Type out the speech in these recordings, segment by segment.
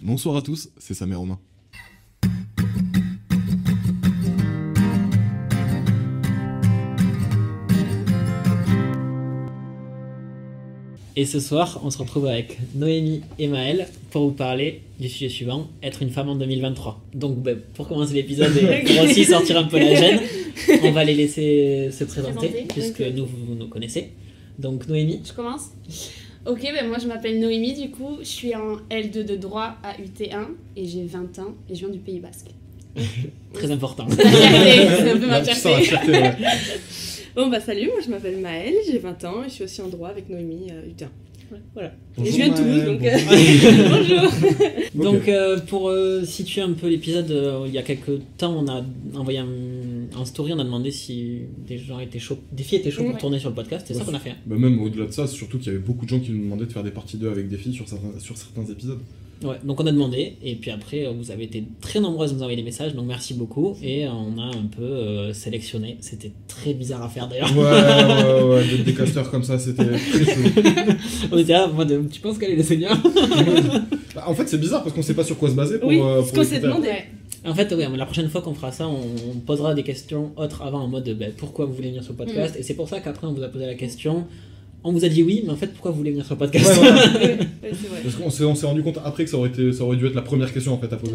Bonsoir à tous, c'est Sam et Romain. Et ce soir, on se retrouve avec Noémie et Maëlle pour vous parler du sujet suivant, être une femme en 2023. Donc ben, pour commencer l'épisode et pour aussi sortir un peu la gêne, on va les laisser se présenter, Présenter, puisque nous, vous nous connaissez. Donc Noémie, Je commence Ok, ben moi je m'appelle Noémie du coup, je suis en L2 de droit à UT1 et j'ai 20 ans et je viens du Pays Basque. très important. C'est un peu ma fierté. ouais. Bon bah salut, moi je m'appelle Maëlle, j'ai 20 ans et je suis aussi en droit avec Noémie euh, Hutin. voilà. Et je viens de Toulouse donc euh, Bonjour. bonjour. Donc euh, pour euh, situer un peu l'épisode, euh, il y a quelques temps, on a envoyé un, un story, on a demandé si des gens étaient chauds, des filles étaient chaudes pour Ouais. tourner sur le podcast, c'est ça Ouais. qu'on a fait. Bah même au-delà de ça, surtout qu'il y avait beaucoup de gens qui nous demandaient de faire des parties 2 avec des filles sur certains, sur certains épisodes. Ouais, donc on a demandé, et puis après vous avez été très nombreuses à nous envoyer des messages, donc merci beaucoup, et on a un peu euh, sélectionné. C'était très bizarre à faire d'ailleurs. Ouais, ouais, ouais, des, des casteurs comme ça, c'était très chaud. on était là, en mode, tu penses qu'elle est le seigneur? Bah, en fait, c'est bizarre parce qu'on sait pas sur quoi se baser pour. Oui, euh, ce qu'on s'est demandé. En fait, ouais, la prochaine fois qu'on fera ça, on, on posera des questions autres avant en mode ben, pourquoi vous voulez venir sur le podcast, et c'est pour ça qu'après on vous a posé la question. On vous a dit oui, mais en fait, pourquoi vous voulez venir sur le podcast? Ouais, voilà. Ouais, ouais, c'est vrai. Parce qu'on s'est, on s'est rendu compte après que ça aurait, été, ça aurait dû être la première question en fait à poser.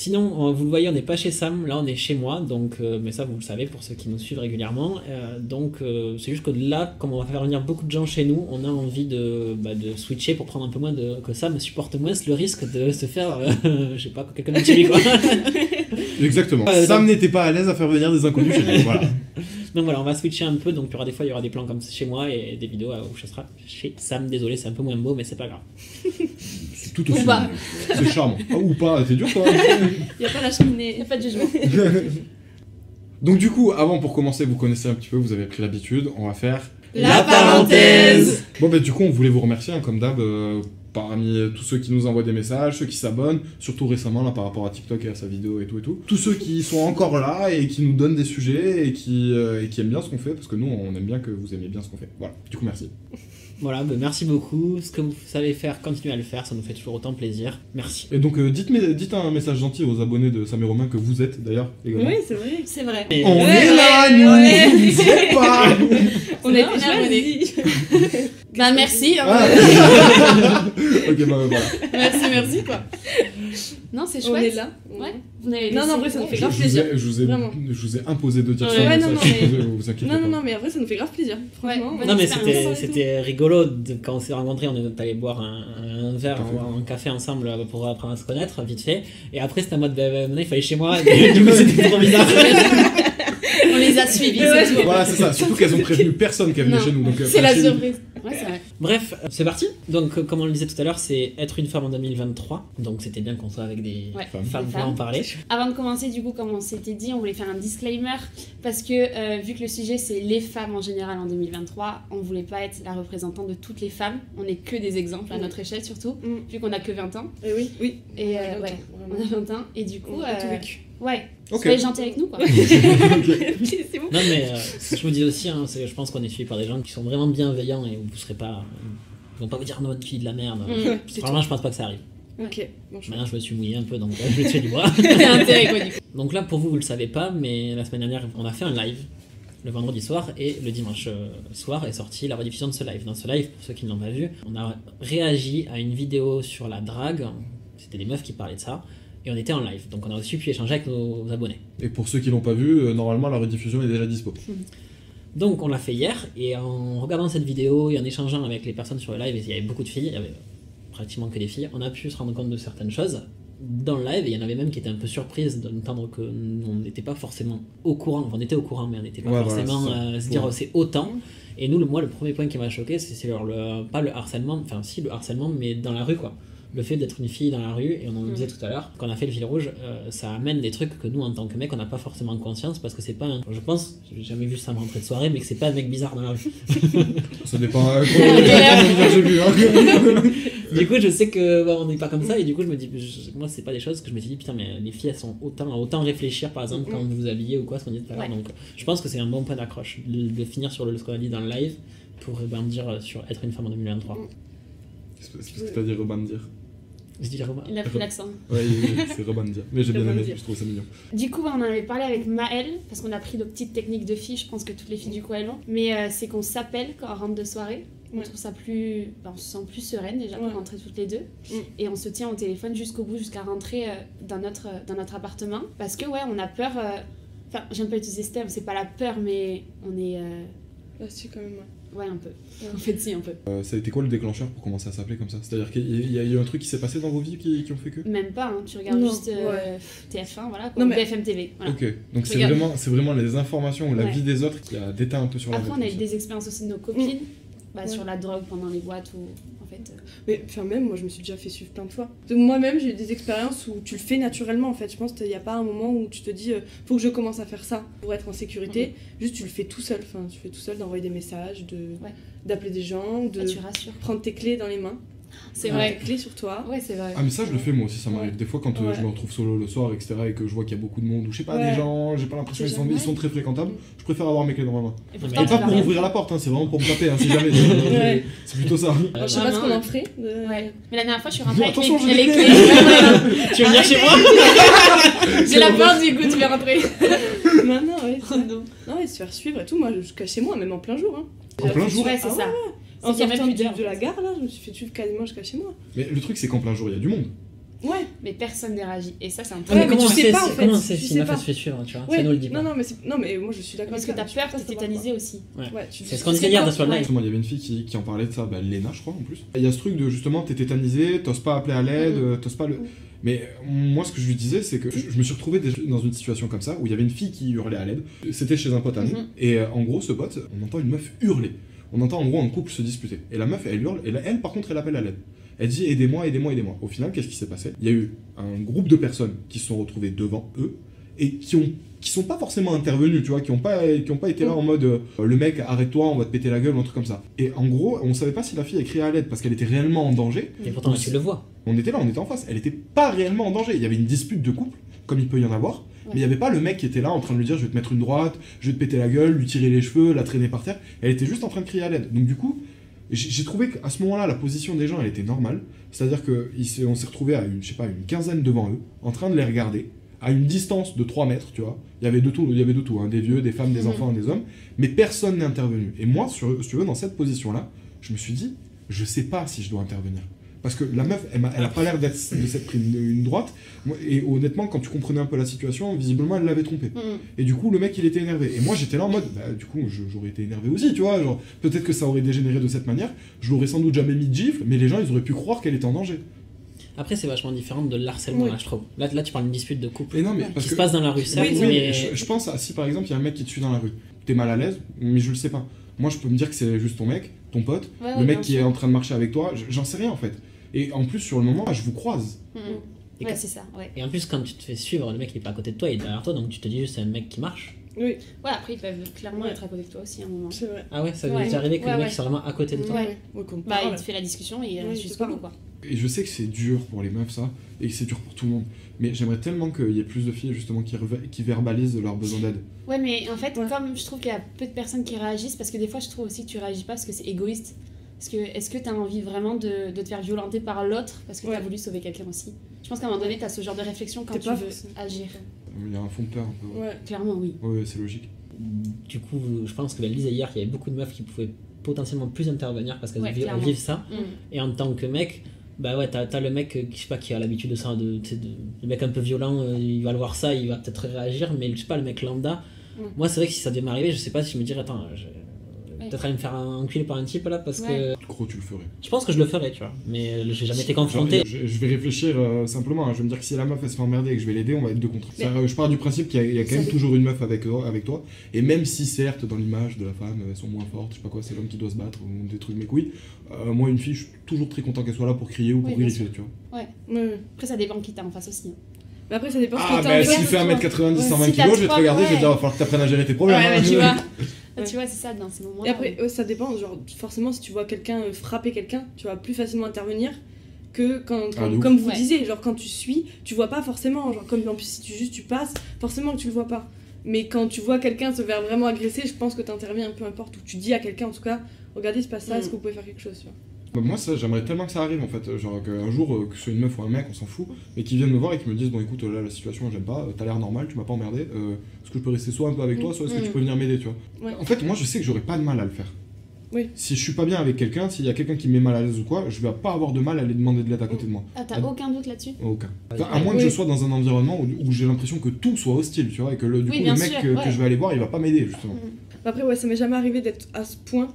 Sinon, vous le voyez, on n'est pas chez Sam, là on est chez moi, donc, euh, mais ça vous le savez pour ceux qui nous suivent régulièrement. Euh, donc euh, c'est juste que là, comme on va faire venir beaucoup de gens chez nous, on a envie de, bah, de switcher pour prendre un peu moins de. que Sam supporte moins le risque de se faire, euh, je sais pas, que quelqu'un nous tue quoi. Exactement. Euh, Sam donc- n'était pas à l'aise à faire venir des inconnus chez lui. Voilà. donc voilà, on va switcher un peu, donc il y aura des fois, il y aura des plans comme chez moi et des vidéos euh, où je serai chez Sam. Désolé, c'est un peu moins beau, mais c'est pas grave. C'est tout aussi. Ou pas. C'est charmant. Ah, ou pas, c'est dur toi. Y a pas la cheminée. Y a pas de jugement. Donc du coup, avant pour commencer, vous connaissez un petit peu, vous avez pris l'habitude, on va faire La parenthèse Bon bah du coup on voulait vous remercier hein, comme d'hab euh, parmi tous ceux qui nous envoient des messages, ceux qui s'abonnent, surtout récemment là par rapport à TikTok et à sa vidéo et tout et tout. Tous ceux qui sont encore là et qui nous donnent des sujets et qui, euh, et qui aiment bien ce qu'on fait parce que nous on aime bien que vous aimez bien ce qu'on fait. Voilà, du coup merci. Voilà, bah, merci beaucoup. Ce que vous savez faire, continuez à le faire, ça nous fait toujours autant plaisir. Merci. Et donc euh, dites, un message gentil aux abonnés de Sam et Romain que vous êtes d'ailleurs également. Oui, c'est vrai. C'est vrai. Et- On est là nous, ouais. vous nous êtes pas On on est choisis. Bah merci. hein. Ah. Ok bah voilà. Merci, merci quoi. Non, c'est On chouette. est là. Ouais. Vous n'avez Non, non, en vrai, ça nous fait grave je vous plaisir. ai, je, vous ai, Vraiment. je vous ai imposé de dire Ouais, ça, ouais, mais non, ça, non, mais- vous, inquiétez Non, pas. non, non, mais après ça nous fait grave plaisir. Franchement. Ouais. Non mais c'était, rigolo de- quand on s'est rencontrés, on est allé boire un, un verre, un, un café ensemble pour apprendre à se connaître vite fait. Et après c'était en mode, bah, bah, maintenant il fallait chez moi. Et du coup c'était trop bizarre. Les a suivis, Ouais. c'est tout. Voilà, c'est ça. Surtout qu'elles ont prévenu personne qui Non. chez nous. Donc, euh, C'est la surprise. Ouais, c'est vrai. Bref, euh, c'est parti. Donc euh, comme on le disait tout à l'heure, c'est être une femme en 2023. Donc c'était bien qu'on soit avec des Ouais. femmes, Femmes. pour Femmes. en parler. Avant de commencer, du coup, comme on s'était dit, on voulait faire un disclaimer parce que euh, vu que le sujet c'est les femmes en général en 2023, on voulait pas être la représentante de toutes les femmes. On n'est que des exemples à Mm. notre échelle surtout, Mm. vu qu'on a que 20 ans. Eh oui, oui. Et euh, Ouais, ouais, on a 20 ans. Et du coup, On a tout euh, vécu. Ouais, Ok. soyez gentils avec nous quoi. Ok, c'est bon. Non mais euh, ce que je me dis aussi, hein, c'est, je pense qu'on est suivi par des gens qui sont vraiment bienveillants et vous serez pas, ils vont pas vous dire non, votre fille de la merde. Mm. c'est Vraiment, je pense pas que ça arrive. Ok, bon, Maintenant, je me suis mouillé un peu, donc euh, je vais faire du bois. C'est intérêt quoi du coup. Donc là, pour vous, vous le savez pas, mais la semaine dernière, on a fait un live le vendredi soir et le dimanche euh, soir est sorti la rediffusion de ce live. Dans ce live, pour ceux qui ne l'ont pas vu, on a réagi à une vidéo sur la drague, c'était des meufs qui parlaient de ça, et on était en live. Donc on a aussi pu échanger avec nos abonnés. Et pour ceux qui l'ont pas vu, euh, normalement la rediffusion est déjà dispo. Donc on l'a fait hier, et en regardant cette vidéo et en échangeant avec les personnes sur le live, et il y avait beaucoup de filles, il y avait pratiquement que des filles, on a pu se rendre compte de certaines choses dans le live, et il y en avait même qui étaient un peu surprises d'entendre que nous, on n'était pas forcément au courant, enfin, on était au courant, mais on n'était pas Ouais, voilà, forcément ça. euh, se dire Ouais. oh, c'est autant. Et nous, le, moi, le premier point qui m'a choqué, c'est le, pas le harcèlement, enfin si le harcèlement, mais dans la rue quoi. Le fait d'être une fille dans la rue, et on en disait tout à l'heure, quand on a fait le fil rouge, euh, ça amène des trucs que nous, en tant que mec, on n'a pas forcément conscience parce que c'est pas un. Je pense, j'ai jamais vu ça me rentrer de soirée, mais que c'est pas un mec bizarre dans la rue. Ça dépend. euh, hein. du coup, je sais que bah, on n'est pas comme ça, et du coup, je me dis, je- moi, c'est pas des choses que je me suis dit, putain, mais les filles, elles sont autant, autant réfléchir, par exemple, quand vous vous habillez ou quoi, ce qu'on dit tout à l'heure. Donc, je pense que c'est un bon point d'accroche de, de finir sur le, ce qu'on a dit dans le live pour rebondir sur être une femme en 2023. C'est parce que t'as dit rebandir. Je dis Romain. Il a pris l'accent. Ouais, c'est rebandir. Mais j'ai bien aimé, je trouve ça mignon. Du coup, on en avait parlé avec Maëlle, parce qu'on a pris nos petites techniques de filles, je pense que toutes les filles du coup elles l'ont. Mais euh, c'est qu'on s'appelle quand on rentre de soirée. On Ouais. trouve ça plus. ben, on se sent plus sereine déjà pour Ouais. rentrer toutes les deux. Mm. Et on se tient au téléphone jusqu'au bout, jusqu'à rentrer euh, dans, notre, euh, dans notre appartement. Parce que, ouais, on a peur. euh, Enfin, j'aime pas utiliser ce terme, c'est pas la peur, mais on est. euh, Là, c'est quand même. ouais. Ouais, un peu. En fait, si, un peu. Euh, ça a été quoi le déclencheur pour commencer à s'appeler comme ça? C'est-à-dire qu'il y a- il y a eu un truc qui s'est passé dans vos vies qui, qui ont fait que? Même pas, hein, tu regardes Non, juste euh, ouais. TF1, voilà, quoi, Non, mais- BFM TV. Voilà. Ok, donc c'est vraiment, c'est vraiment les informations ou la Ouais. vie des autres qui a déteint un peu sur la Après, on a eu des expériences aussi de nos copines, bah, Ouais. sur la drogue pendant les boîtes ou. En fait. euh, Mais enfin, même moi, je me suis déjà fait suivre plein de fois. Moi-même, j'ai eu des expériences où tu le fais naturellement en fait. Je pense qu'il n'y a pas un moment où tu te dis, euh, faut que je commence à faire ça pour être en sécurité. Juste, tu le fais tout seul. Enfin, tu fais tout seul d'envoyer des messages, de Ouais. d'appeler des gens, de bah, rassures. prendre tes clés dans les mains. C'est vrai. Clés sur toi. Ouais, c'est vrai. Ah mais ça je le fais moi aussi, ça m'arrive. Ouais. Des fois quand euh, Ouais. je me retrouve solo le soir, etc. et que je vois qu'il y a beaucoup de monde, ou je sais pas, Ouais. des gens, j'ai pas l'impression qu'ils sont, ils sont très fréquentables, je préfère avoir mes clés dans ma main. Et pourtant, pas pour ouvrir la porte, hein, c'est vraiment pour me taper, hein, si jamais. Ouais. C'est plutôt ça. Alors, je sais pas ce qu'on en ouais. ferait. Ouais. Mais la dernière fois, je suis rentrée avec Attention, les, j'ai les des clés. Tu veux venir chez moi J'ai la peur du coup, tu vas rentrer. Non, non, ouais. Oh non. Non, et se faire suivre et tout. Moi, je cache chez moi, même en plein jour. Hein. En plein jour Ouais, c'est Ah ça. Même sortant de, de en la gare, là, je me suis fait suivre quasiment jusqu'à chez moi. Mais le truc c'est qu'en plein jour il y a du monde. Ouais. Mais personne n'est réagi. Et ça, c'est un peu. Ouais, mais comment tu sais pas, en si- fait, Comment tu si une meuf se fait suivre, tu vois Ouais. Ça nous le dit pas. Non, non, mais, c'est- non, mais moi, je suis d'accord. Parce que t'as peur, t'es tétanisé aussi. Ouais, tu C'est ce qu'on disait hier sur le live. Justement, il y avait une fille qui, qui en parlait de ça, bah, Léna, je crois, en plus. Il y a ce truc de justement, t'es tétanisé, t'oses pas appeler à l'aide, Mhm. euh, t'oses pas le. Mais euh, moi, ce que je lui disais, c'est que je me suis retrouvé dans une situation comme ça où il y avait une fille qui hurlait à l'aide. C'était chez un pote à nous. Mhm. Et euh, en gros, ce pote, on entend une meuf hurler. On entend en gros un couple se disputer. Et la meuf, elle hurle, et là, elle, par contre, elle appelle à l'aide. Elle dit aidez-moi, aidez-moi, aidez-moi. Au final, qu'est-ce qui s'est passé? Il y a eu un groupe de personnes qui se sont retrouvées devant eux et qui ont qui sont pas forcément intervenus, tu vois, qui ont pas qui ont pas été là en mode euh, le mec arrête-toi, on va te péter la gueule ou un truc comme ça. Et en gros, on savait pas si la fille a crié à l'aide parce qu'elle était réellement en danger. Et pourtant, tu le vois. On était là, on était en face. Elle était pas réellement en danger. Il y avait une dispute de couple, comme il peut y en avoir, mais il y avait pas le mec qui était là en train de lui dire je vais te mettre une droite, je vais te péter la gueule, lui tirer les cheveux, la traîner par terre. Elle était juste en train de crier à l'aide. Donc du coup, j'ai trouvé qu'à ce moment-là, la position des gens, elle était normale. C'est-à-dire qu'on s'est retrouvé à une, je sais pas, une quinzaine devant eux, en train de les regarder, à une distance de 3 mètres, tu vois. Il y avait de tout, il y avait de tout, hein, des vieux, des femmes, des Mhm. enfants, des hommes, mais personne n'est intervenu. Et moi, sur, si tu veux, dans cette position-là, je me suis dit, je sais pas si je dois intervenir. Parce que la meuf, elle, a pas l'air d'être de s'être pris une, droite. Et honnêtement, quand tu comprenais un peu la situation, visiblement, elle l'avait trompé. Mhm. Et du coup, le mec, il était énervé. Et moi, j'étais là en mode, bah, du coup, j'aurais été énervé aussi, tu vois. Genre, peut-être que ça aurait dégénéré de cette manière. Je l'aurais sans doute jamais mis de gifle, mais les gens, ils auraient pu croire qu'elle était en danger. Après, c'est vachement différent de l'harcèlement, Oui. là, je trouve. Là, là, tu parles d'une dispute de couple Et non, mais qui se passe dans la rue, certes, Oui, Oui, mais. je, je pense à si par exemple il y a un mec qui te suit dans la rue, t'es mal à l'aise, mais je le sais pas. Moi je peux me dire que c'est juste ton mec, ton pote, Ouais, le mec qui sûr. est en train de marcher avec toi, j'en sais rien en fait. Et en plus sur le moment, je vous croise. Mhm. Et Ouais, c'est ça, ouais. Et en plus, quand tu te fais suivre, le mec il est pas à côté de toi, il est derrière toi, donc tu te dis juste c'est un mec qui marche. Oui, Ouais, après, ils peuvent clairement Ouais. être à côté de toi aussi à un moment. c'est vrai. Ah ouais, ça Ouais. déjà arrivé que Ouais, le mec ouais. soit vraiment à côté de toi Ouais. Bah, il te fait la discussion et il Ouais, reste il jusqu'au bout, quoi. Et je sais que c'est dur pour les meufs ça, et que c'est dur pour tout le monde. Mais j'aimerais tellement qu'il y ait plus de filles justement qui, verbalisent leurs besoins d'aide. Ouais, mais en fait, Ouais. comme je trouve qu'il y a peu de personnes qui réagissent, parce que des fois, je trouve aussi que tu réagis pas parce que c'est égoïste. Parce que est-ce que tu as envie vraiment de, de te faire violenter par l'autre parce que tu as Ouais. voulu sauver quelqu'un aussi? Je pense qu'à un moment donné, tu as ce genre de réflexion quand tu veux forcément- agir. Il y a un fond de peur un peu. Ouais, Ouais. Clairement, oui. Ouais, c'est logique. du coup, je pense que la disait hier qu'il y avait beaucoup de meufs qui pouvaient potentiellement plus intervenir parce qu'elles Ouais, vivent ça. Mm. Et en tant que mec, bah ouais, t'as as le mec euh, qui, je sais pas, qui a l'habitude de ça, de, le mec un peu violent, euh, il va le voir ça, il va peut-être réagir, mais je sais pas, le mec lambda, Mm. moi c'est vrai que si ça devait m'arriver, je sais pas si je me dirais, attends, je. Peut-être aller me faire enculer par un type là, parce Ouais. que Gros, tu le ferais. je pense que je le ferais, tu vois, mais euh, j'ai jamais été Genre, confronté. je, je vais réfléchir euh, simplement. hein. Je vais me dire que si la meuf elle se fait emmerder et que je vais l'aider, on va être deux contre. C'est-à-dire, Je pars du principe qu'il y a, il y a quand même toujours une meuf avec, toi- avec toi. Et même si, certes, dans l'image de la femme, elles sont moins fortes, je sais pas quoi, c'est l'homme qui doit se battre ou des trucs, mes couilles. euh, moi, une fille, je suis toujours très content qu'elle soit là pour crier ou pour Oui, vérifier, tu vois. Ouais, ouais. Après, ça dépend qui t'as en face aussi. Mais après, ça dépend ce Ah, que t'as mais s'il fait toi. 1m90, Ouais. 120 Si t'as kg, je vais te regarder, je vais te dire, va falloir que t'apprennes à gérer tes problèmes. Ouais, hein. tu vois. Ouais. tu vois, c'est ça, dans ces moments-là. Et après, ça dépend. Genre, forcément, si tu vois quelqu'un euh, frapper quelqu'un, tu vas plus facilement intervenir que quand, Ah, quand- ouf. comme vous Ouais. disiez, genre quand tu suis, tu vois pas forcément. Genre, comme en plus, si tu juste tu passes, forcément que tu le vois pas. Mais quand tu vois quelqu'un se faire vraiment agresser, je pense que t'interviens, peu importe, ou tu dis à quelqu'un en tout cas, regardez, il se passe ça, Mm. est-ce que vous pouvez faire quelque chose tu vois. Bah, moi, ça, j'aimerais tellement que ça arrive en fait. Genre qu'un jour, euh, que ce soit une meuf ou un mec, on s'en fout, mais qu'ils viennent me voir et qu'ils me disent Bon, écoute, là, la situation, j'aime pas, euh, t'as l'air normal, tu m'as pas emmerdé, euh, est-ce que je peux rester soit un peu avec toi, soit est-ce que Mm. tu peux venir m'aider, tu vois Ouais. En fait, moi, je sais que j'aurais pas de mal à le faire. Oui. Si je suis pas bien avec quelqu'un, s'il y a quelqu'un qui me met mal à l'aise ou quoi, je vais pas avoir de mal à aller demander de l'aide à côté de moi. Ah, t'as aucun doute là-dessus? Aucun. Enfin, à moins que je sois dans un environnement où, où j'ai l'impression que tout soit hostile, tu vois, et que le, du Oui, coup, le mec sûr, que, que je vais aller voir, il va pas m'aider, justement. Après, ouais, ça m'est jamais arrivé d'être à ce point.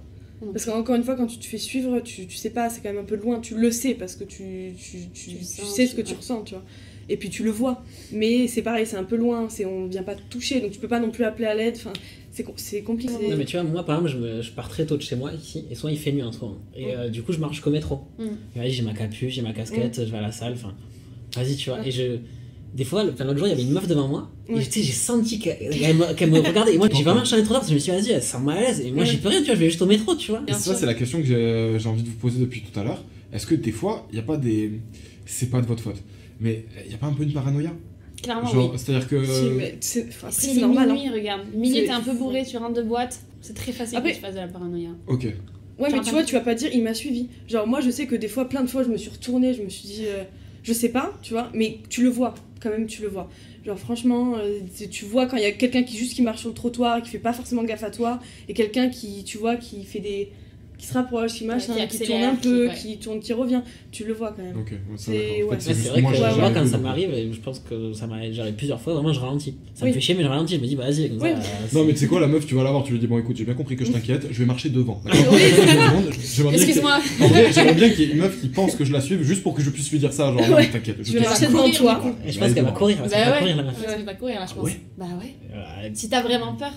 Mm. Parce qu'encore une fois, quand tu te fais suivre, tu, tu sais pas, c'est quand même un peu loin, tu le sais parce que tu, tu, tu, sens, sais ce que tu- ressens, tu vois. Et puis tu le vois. Mais c'est pareil, c'est un peu loin, c'est, on vient pas te toucher, donc tu peux pas non plus appeler à l'aide, enfin, c'est, com- c'est compliqué. Non, mais tu vois, moi par exemple, je, me- je pars très tôt de chez moi ici, et souvent il fait nuit en ce moment. Et euh, du coup, je marche qu'au métro. Mm. J'ai ma capuche, j'ai ma casquette, je vais à la salle, enfin, vas-y, tu vois. Et je. Des fois, enfin, l'autre jour, il y avait une meuf devant moi, et Ouais. tu sais, j'ai senti qu'elle qu'elle me, regardait, et moi j'ai vraiment changé trop tard parce que je me suis dit, vas-y, elle se sent mal à l'aise, et moi Ouais. j'y peux rien, tu vois, je vais juste au métro, tu vois. Et ça, c'est la question que j'ai j'ai envie de vous poser depuis tout à l'heure. Est-ce que des fois, il n'y a pas des. C'est pas de votre faute, mais il n'y a pas un peu une paranoïa? Clairement, Genre, oui. c'est-à-dire que. Si, c'est, enfin, normal. minuit, hein. regarde. Minuit, t'es un peu bourré, tu rentres de boîte. C'est très facile Après- que tu fasses de la paranoïa. Ok. Ouais, mais tu vois, tu vas pas dire il m'a suivi. Genre, moi, je sais que des fois, plein de fois, je me suis retournée, je me suis dit, euh, je sais pas, tu vois, mais tu le vois, quand même, tu le vois. Genre, franchement, euh, tu- vois quand il y a quelqu'un qui juste qui marche sur le trottoir, qui fait pas forcément gaffe à toi, et quelqu'un qui, tu vois, qui fait des. Qui se rapproche, qui machin, qui tourne un peu, qui- ouais. qui tourne, qui revient, tu le vois quand même. C'est-. En fait, vrai moi, que moi, quand ça m'arrive, et je pense que ça m'arrive déjà arrivé plusieurs fois, vraiment je ralentis. Ça Oui. me fait chier, mais je ralentis, je me dis, bah vas-y, comme Oui. ça. Non, mais tu sais quoi, la meuf, tu vas la voir, tu lui dis Bon, écoute, j'ai bien compris que je t'inquiète, je vais marcher devant. Excuse-moi. J'aimerais bien qu'il y ait une meuf qui pense que je la suive juste pour que je puisse lui dire ça. Genre, t'inquiète, je vais marcher devant toi. je pense qu'elle va courir, Bah va ouais. courir la meuf. Tu vas courir là, je Ah pense. Bah. Ouais, Si t'as vraiment peur.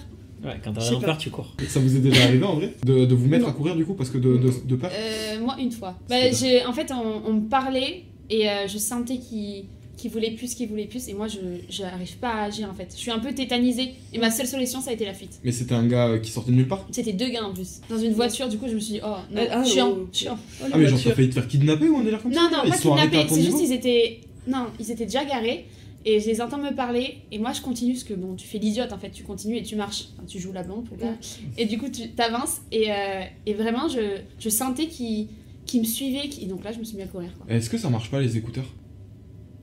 Ouais, quand t'as peur, tu cours. Ça vous est déjà arrivé en vrai de, de vous mettre Non. à courir du coup parce que de, de, de peur Euh, moi, une fois. Bah, j'ai, en fait, on, on me parlait et euh, je sentais qu'il, qu'il voulait plus, qu'il voulait plus. Et moi, je j'arrive pas à agir en fait. Je suis un peu tétanisée. Et ma seule solution, ça a été la fuite. Mais c'était un gars euh, qui sortait de nulle part C'était deux gars en plus. Dans une voiture, du coup, je me suis dit, oh non, Ah, chiant, oh. chiant. Oh, Ah, mais genre, t'as failli te faire kidnapper ou un délire comme ça Non, non, pas ton C'est juste niveau ils étaient. Non, ils étaient déjà garés. Et je les entends me parler. Et moi, je continue parce que bon, tu fais l'idiote en fait. Tu continues et tu marches. Enfin, tu joues la blonde, le gars. Et du coup, tu t'avances. Et, euh, et vraiment, je, je sentais qu'ils me suivaient. donc là, je me suis mis à courir. Est-ce que ça marche pas les écouteurs?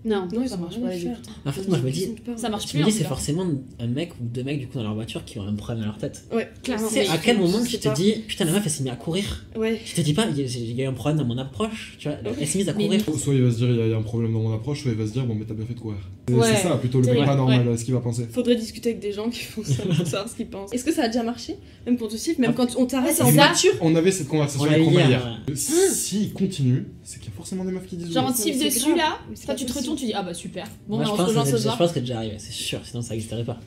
Non, Non, ça marche pas les. En fait, moi je me dis, Ça marche je plus. me en dis, c'est forcément un mec ou deux mecs du coup dans leur voiture qui ont un problème dans leur tête. Ouais, Clairement. C'est à quel moment je tu te dis, putain, la meuf elle s'est mise à courir Ouais. Tu te dis pas, il y, a- eu un problème dans mon approche, tu vois, elle s'est mise à courir. Soit il va se dire il y, a- un problème dans mon approche, soit il va se dire bon mais t'as bien fait de courir. C'est Ouais. c'est ça plutôt le mec pas normal, euh, ce qu'il va penser. Faudrait discuter avec des gens qui font ça pour savoir ce qu'ils pensent. Est-ce que ça a déjà marché Même pour te suivre, même Ah. quand on t'arrête Ouais, en voiture On avait cette conversation avec Romain hier. S'il continue, c'est qu'il y a forcément des meufs qui disent Genre, c'est dessus là. Toi, pas tu te possible. Tu dis, ah bah super. Bon, Moi, bah, je on se pense, rejoint que ce soir. je pense que c'est déjà arrivé, c'est sûr, sinon ça n'existerait pas.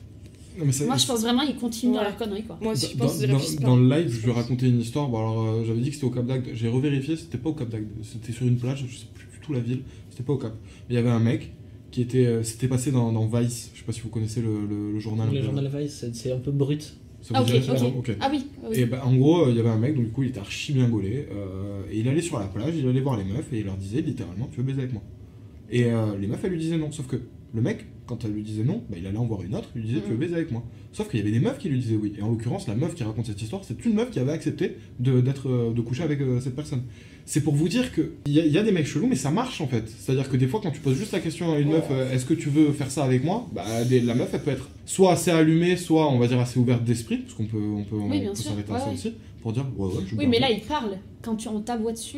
Non, mais c'est- Moi, je pense vraiment ils continuent dans leur connerie quoi. Moi aussi, je dans, pense que dans- dans le live, je lui ai raconté une histoire. Bon, alors, euh, j'avais dit que c'était au Cap d'Agde. J'ai revérifié, c'était pas au Cap d'Agde. C'était sur une plage, je sais plus du tout la ville. C'était pas au Cap. Mais il y avait un mec qui était. euh, C'était passé dans, dans Vice. Je sais pas si vous connaissez le, le- le journal. Le euh, journal Vice, c'est- un peu brut. Ça Ah, vous ok, dirait ça ok. Ok. Ah oui, ah oui. Et bah, en gros, euh, il y avait un mec, donc du coup, il était archi bien gaulé. euh, et il allait sur la plage, il allait voir les meufs et il leur disait littéralement Tu veux baiser avec moi Et euh, les meufs, elles lui disaient non. Sauf que le mec, quand elle lui disait non, bah, il allait en voir une autre, il lui disait tu veux Mhm. baiser avec moi. Sauf qu'il y avait des meufs qui lui disaient oui. Et en l'occurrence, la meuf qui raconte cette histoire, c'est une meuf qui avait accepté de, d'être, euh, de coucher avec euh, cette personne. C'est pour vous dire qu'il y, a- il y a des mecs chelous, mais ça marche en fait. C'est-à-dire que des fois, quand tu poses juste la question à une meuf, euh, est-ce que tu veux faire ça avec moi bah, des- La meuf, elle peut être soit assez allumée, soit on va dire assez ouverte d'esprit, parce qu'on peut, on peut, on Oui, peut s'arrêter à ça ouais. aussi, pour dire ouais, ouais, je Oui, mais là, il parle. Quand tu, on t'aboie dessus.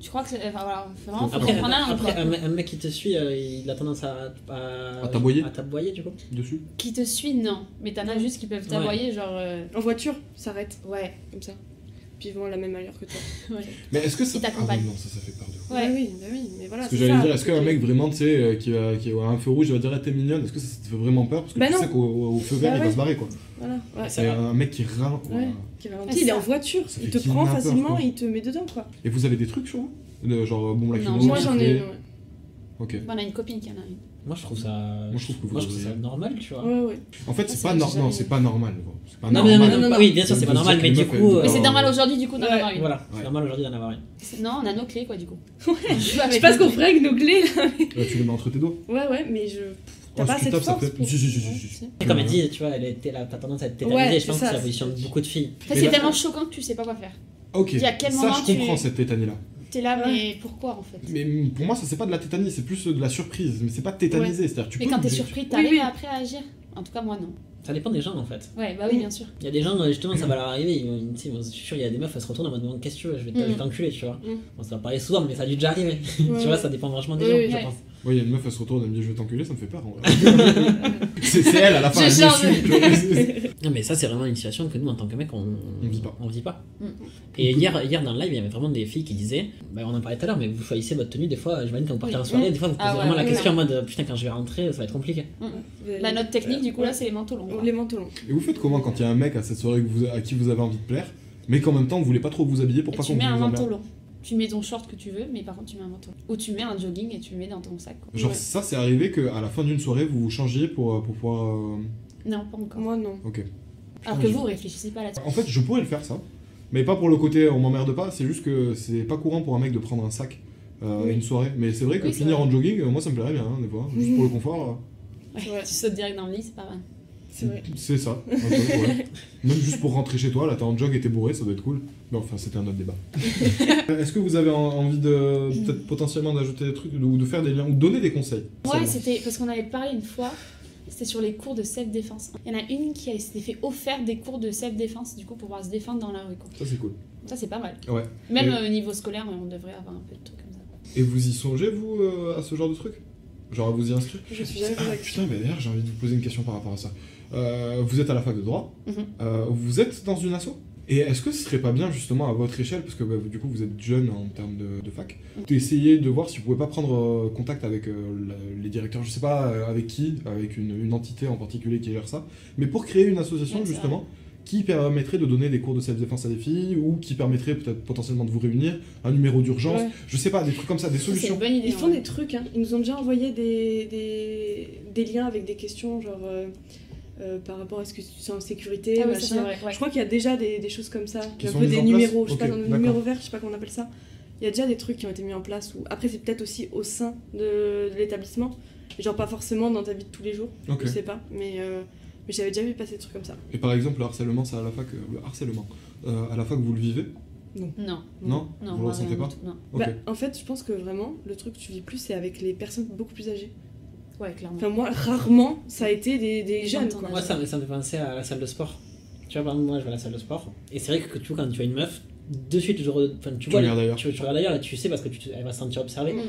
Tu crois que c'est. Enfin, voilà, vraiment, faut Après, comprendre la langue, après un, un mec qui te suit, euh, il a tendance à, à, À t'aboyer à t'aboyer, du coup. dessus. Qui te suit, non. Mais t'en as juste qui peuvent t'aboyer, genre. euh, En voiture, s'arrête, Ouais. comme ça. Puis ils vont à la même allure que toi. Mais est-ce que ça. Ah non, ça, ça fait fou. Ouais. Bah oui, bah oui, mais voilà. Parce que j'allais dire, est-ce qu'un mec vraiment, tu sais, euh, qui, va, qui a un feu rouge, il va dire, ah, t'es mignonne, est-ce que ça, ça te fait vraiment peur? Parce que Bah tu non. sais qu'au au feu vert, Bah il va ouais. se barrer, quoi. Voilà, ouais. Ça C'est un mec qui râle. Ouais. Qui ralentit, Ouais, il est en voiture, Ça il te prend facilement et il te met dedans quoi. Et vous avez des trucs sur vous De- Genre, bon, la Moi j'en ai une, ouais. Ok. On a une copine qui en a une. Moi, je trouve ça. Moi, je trouve que vous Moi, je trouve ça normal, tu vois. Ouais, ouais. En fait, c'est pas, nor- non, c'est pas normal. C'est pas Non, mais normal. non, non, non, non, oui, bien sûr, De c'est pas normal, mais du coup. euh, Mais c'est normal aujourd'hui, du coup, d'en Ouais. avoir une. Voilà, Ouais. c'est normal aujourd'hui d'en avoir une. C'est- Non, on a nos clés, quoi, du coup. Ouais. Je sais pas ce qu'on ferait avec nos clés là. Tu les mets entre tes doigts. Ouais, ouais, mais je. T'as Oh, pas assez de force pour. Si, si, si, comme elle dit, tu vois, elle était là, t'as tendance à être tétanisée, Ouais, je pense c'est que ça, ça positionne c'est- beaucoup de filles. Mais c'est tellement choquant que tu sais pas quoi faire. Ok, ça, je tu- comprends cette tétanie-là. T'es là, Ouais. mais pourquoi, en fait? Mais pour moi, ça, c'est pas de la tétanie, c'est plus de la surprise. Mais c'est pas tétanisé. C'est-à-dire, tu Mais peux quand t'es surpris, t'arrives oui. après à agir? En tout cas, moi, non. Ça dépend des gens en fait. Ouais, bah oui, bien sûr. Il y a des gens, euh, justement, ça va leur arriver, ils je suis sûr, il y a des meufs, elles se retournent en mode qu'est-ce que tu veux, je vais Mm. t'enculer, tu vois. Mm. Bon, ça va pas arriver souvent, mais ça a dû déjà arriver. Ouais, tu vois, ouais. ça dépend vachement des Oui, gens, oui, je ouais. pense. Ouais, il y a une meuf, elle se retourne, elle me dit je vais t'enculer, ça me fait peur. en vrai. c'est elle à la fin, Je elle me change. suit, tu vois. Non, mais ça, c'est vraiment une situation que nous, en tant que mec, on, On vit pas. On vit pas. Mm. Et hier, hier, dans le live, il y avait vraiment des filles qui disaient, bah, on en parlait tout à l'heure, mais vous choisissez votre tenue, des fois, j'imagine quand vous partez en soirée, Mm. des fois, vous posez Ah ouais, vraiment la question ouais. en mode putain, quand je vais rentrer, ça va être compliqué. La note technique, du coup, là, c'est les manteaux longs. Les manteaux longs. Et vous faites comment quand il y a un mec à cette soirée que vous- à qui vous avez envie de plaire, mais qu'en même temps vous voulez pas trop vous habiller pour Et pas tu qu'on mets vous un manteau emmerde long. Tu mets ton short que tu veux, mais par contre, tu mets un manteau. Ou tu mets un jogging et tu le mets dans ton sac. quoi. Genre Ouais. ça c'est arrivé qu'à la fin d'une soirée vous vous changiez pour, euh, pour pouvoir... euh, Non, pas encore. Moi non. Ok. Alors que vous, réfléchissez pas là-dessus. En fait je pourrais le faire ça, mais pas pour le côté on m'emmerde pas, c'est juste que c'est pas courant pour un mec de prendre un sac euh, Oui. une soirée. Mais c'est vrai que Oui, finir vrai. en jogging, moi ça me plairait bien hein, des fois, juste pour le confort. Ouais, Ouais. Tu sautes direct dans le lit, c'est pas mal. C'est ça. ouais. Même juste pour rentrer chez toi, là t'es en jog et t'es bourré, ça doit être cool. Mais enfin c'était un autre débat. Est-ce que vous avez en- envie de peut-être potentiellement d'ajouter des trucs ou de faire des liens ou donner des conseils Ouais, c'était parce qu'on avait parlé une fois, c'était sur les cours de self-défense. Il y en a une qui a- s'était fait offert des cours de self-défense, du coup, pour pouvoir se défendre dans la rue. Quoi. Ça c'est cool. Ça, c'est pas mal. Ouais. Même Et- euh, au niveau scolaire, on devrait avoir un peu de trucs comme ça. Et vous y songez, vous, euh, à ce genre de truc Genre à vous y inscrire Je suis jamais Ah, putain, mais d'ailleurs, j'ai envie de vous poser une question par rapport à ça. Euh, vous êtes à la fac de droit, Mhm. euh, vous êtes dans une asso? Et est-ce que ce serait pas bien justement à votre échelle, parce que bah, du coup vous êtes jeune en termes de, de fac, Mhm. d'essayer de voir si vous pouvez pas prendre euh, contact avec euh, la- les directeurs, je sais pas euh, avec qui, avec une, une entité en particulier qui gère ça, mais pour créer une association justement qui permettrait de donner des cours de self-défense à des filles ou qui permettrait peut-être potentiellement de vous réunir, un numéro d'urgence, Ouais. je sais pas, des trucs comme ça, des solutions. une bonne idée. Ils font ouais. des trucs, hein. ils nous ont déjà envoyé des, des, des liens avec des questions genre euh, euh, par rapport à ce que tu sens en sécurité, Ah machin. c'est vrai. ouais. Je crois qu'il y a déjà des, des choses comme ça, Qui un peu des numéros, je sais Ok, pas, le numéro vert, je sais pas comment on appelle ça. Il y a déjà des trucs qui ont été mis en place. Ou... Après, c'est peut-être aussi au sein de, de l'établissement, genre pas forcément dans ta vie de tous les jours, Ok. je sais pas, mais, euh, mais j'avais déjà vu passer des trucs comme ça. Et par exemple, le harcèlement, ça à la fac, euh, le harcèlement, euh, à la fac, vous le vivez? Non. Non, Non, Vous le moi, ressentez pas? Non. Bah, en fait, je pense que vraiment, le truc que tu vis plus, c'est avec les personnes beaucoup plus âgées. Ouais, clairement. Enfin, moi, rarement, ça a été des, jeunes, quoi. Moi, ça, me- ça me fait penser à la salle de sport. Tu vois, par exemple, moi, je vais à la salle de sport. Et c'est vrai que tu vois, quand tu as une meuf, de suite, je re- enfin, tu, Tu vois, regardes ailleurs. Tu, tu regardes ailleurs et tu sais parce que tu te- elle va se sentir observée. Mm.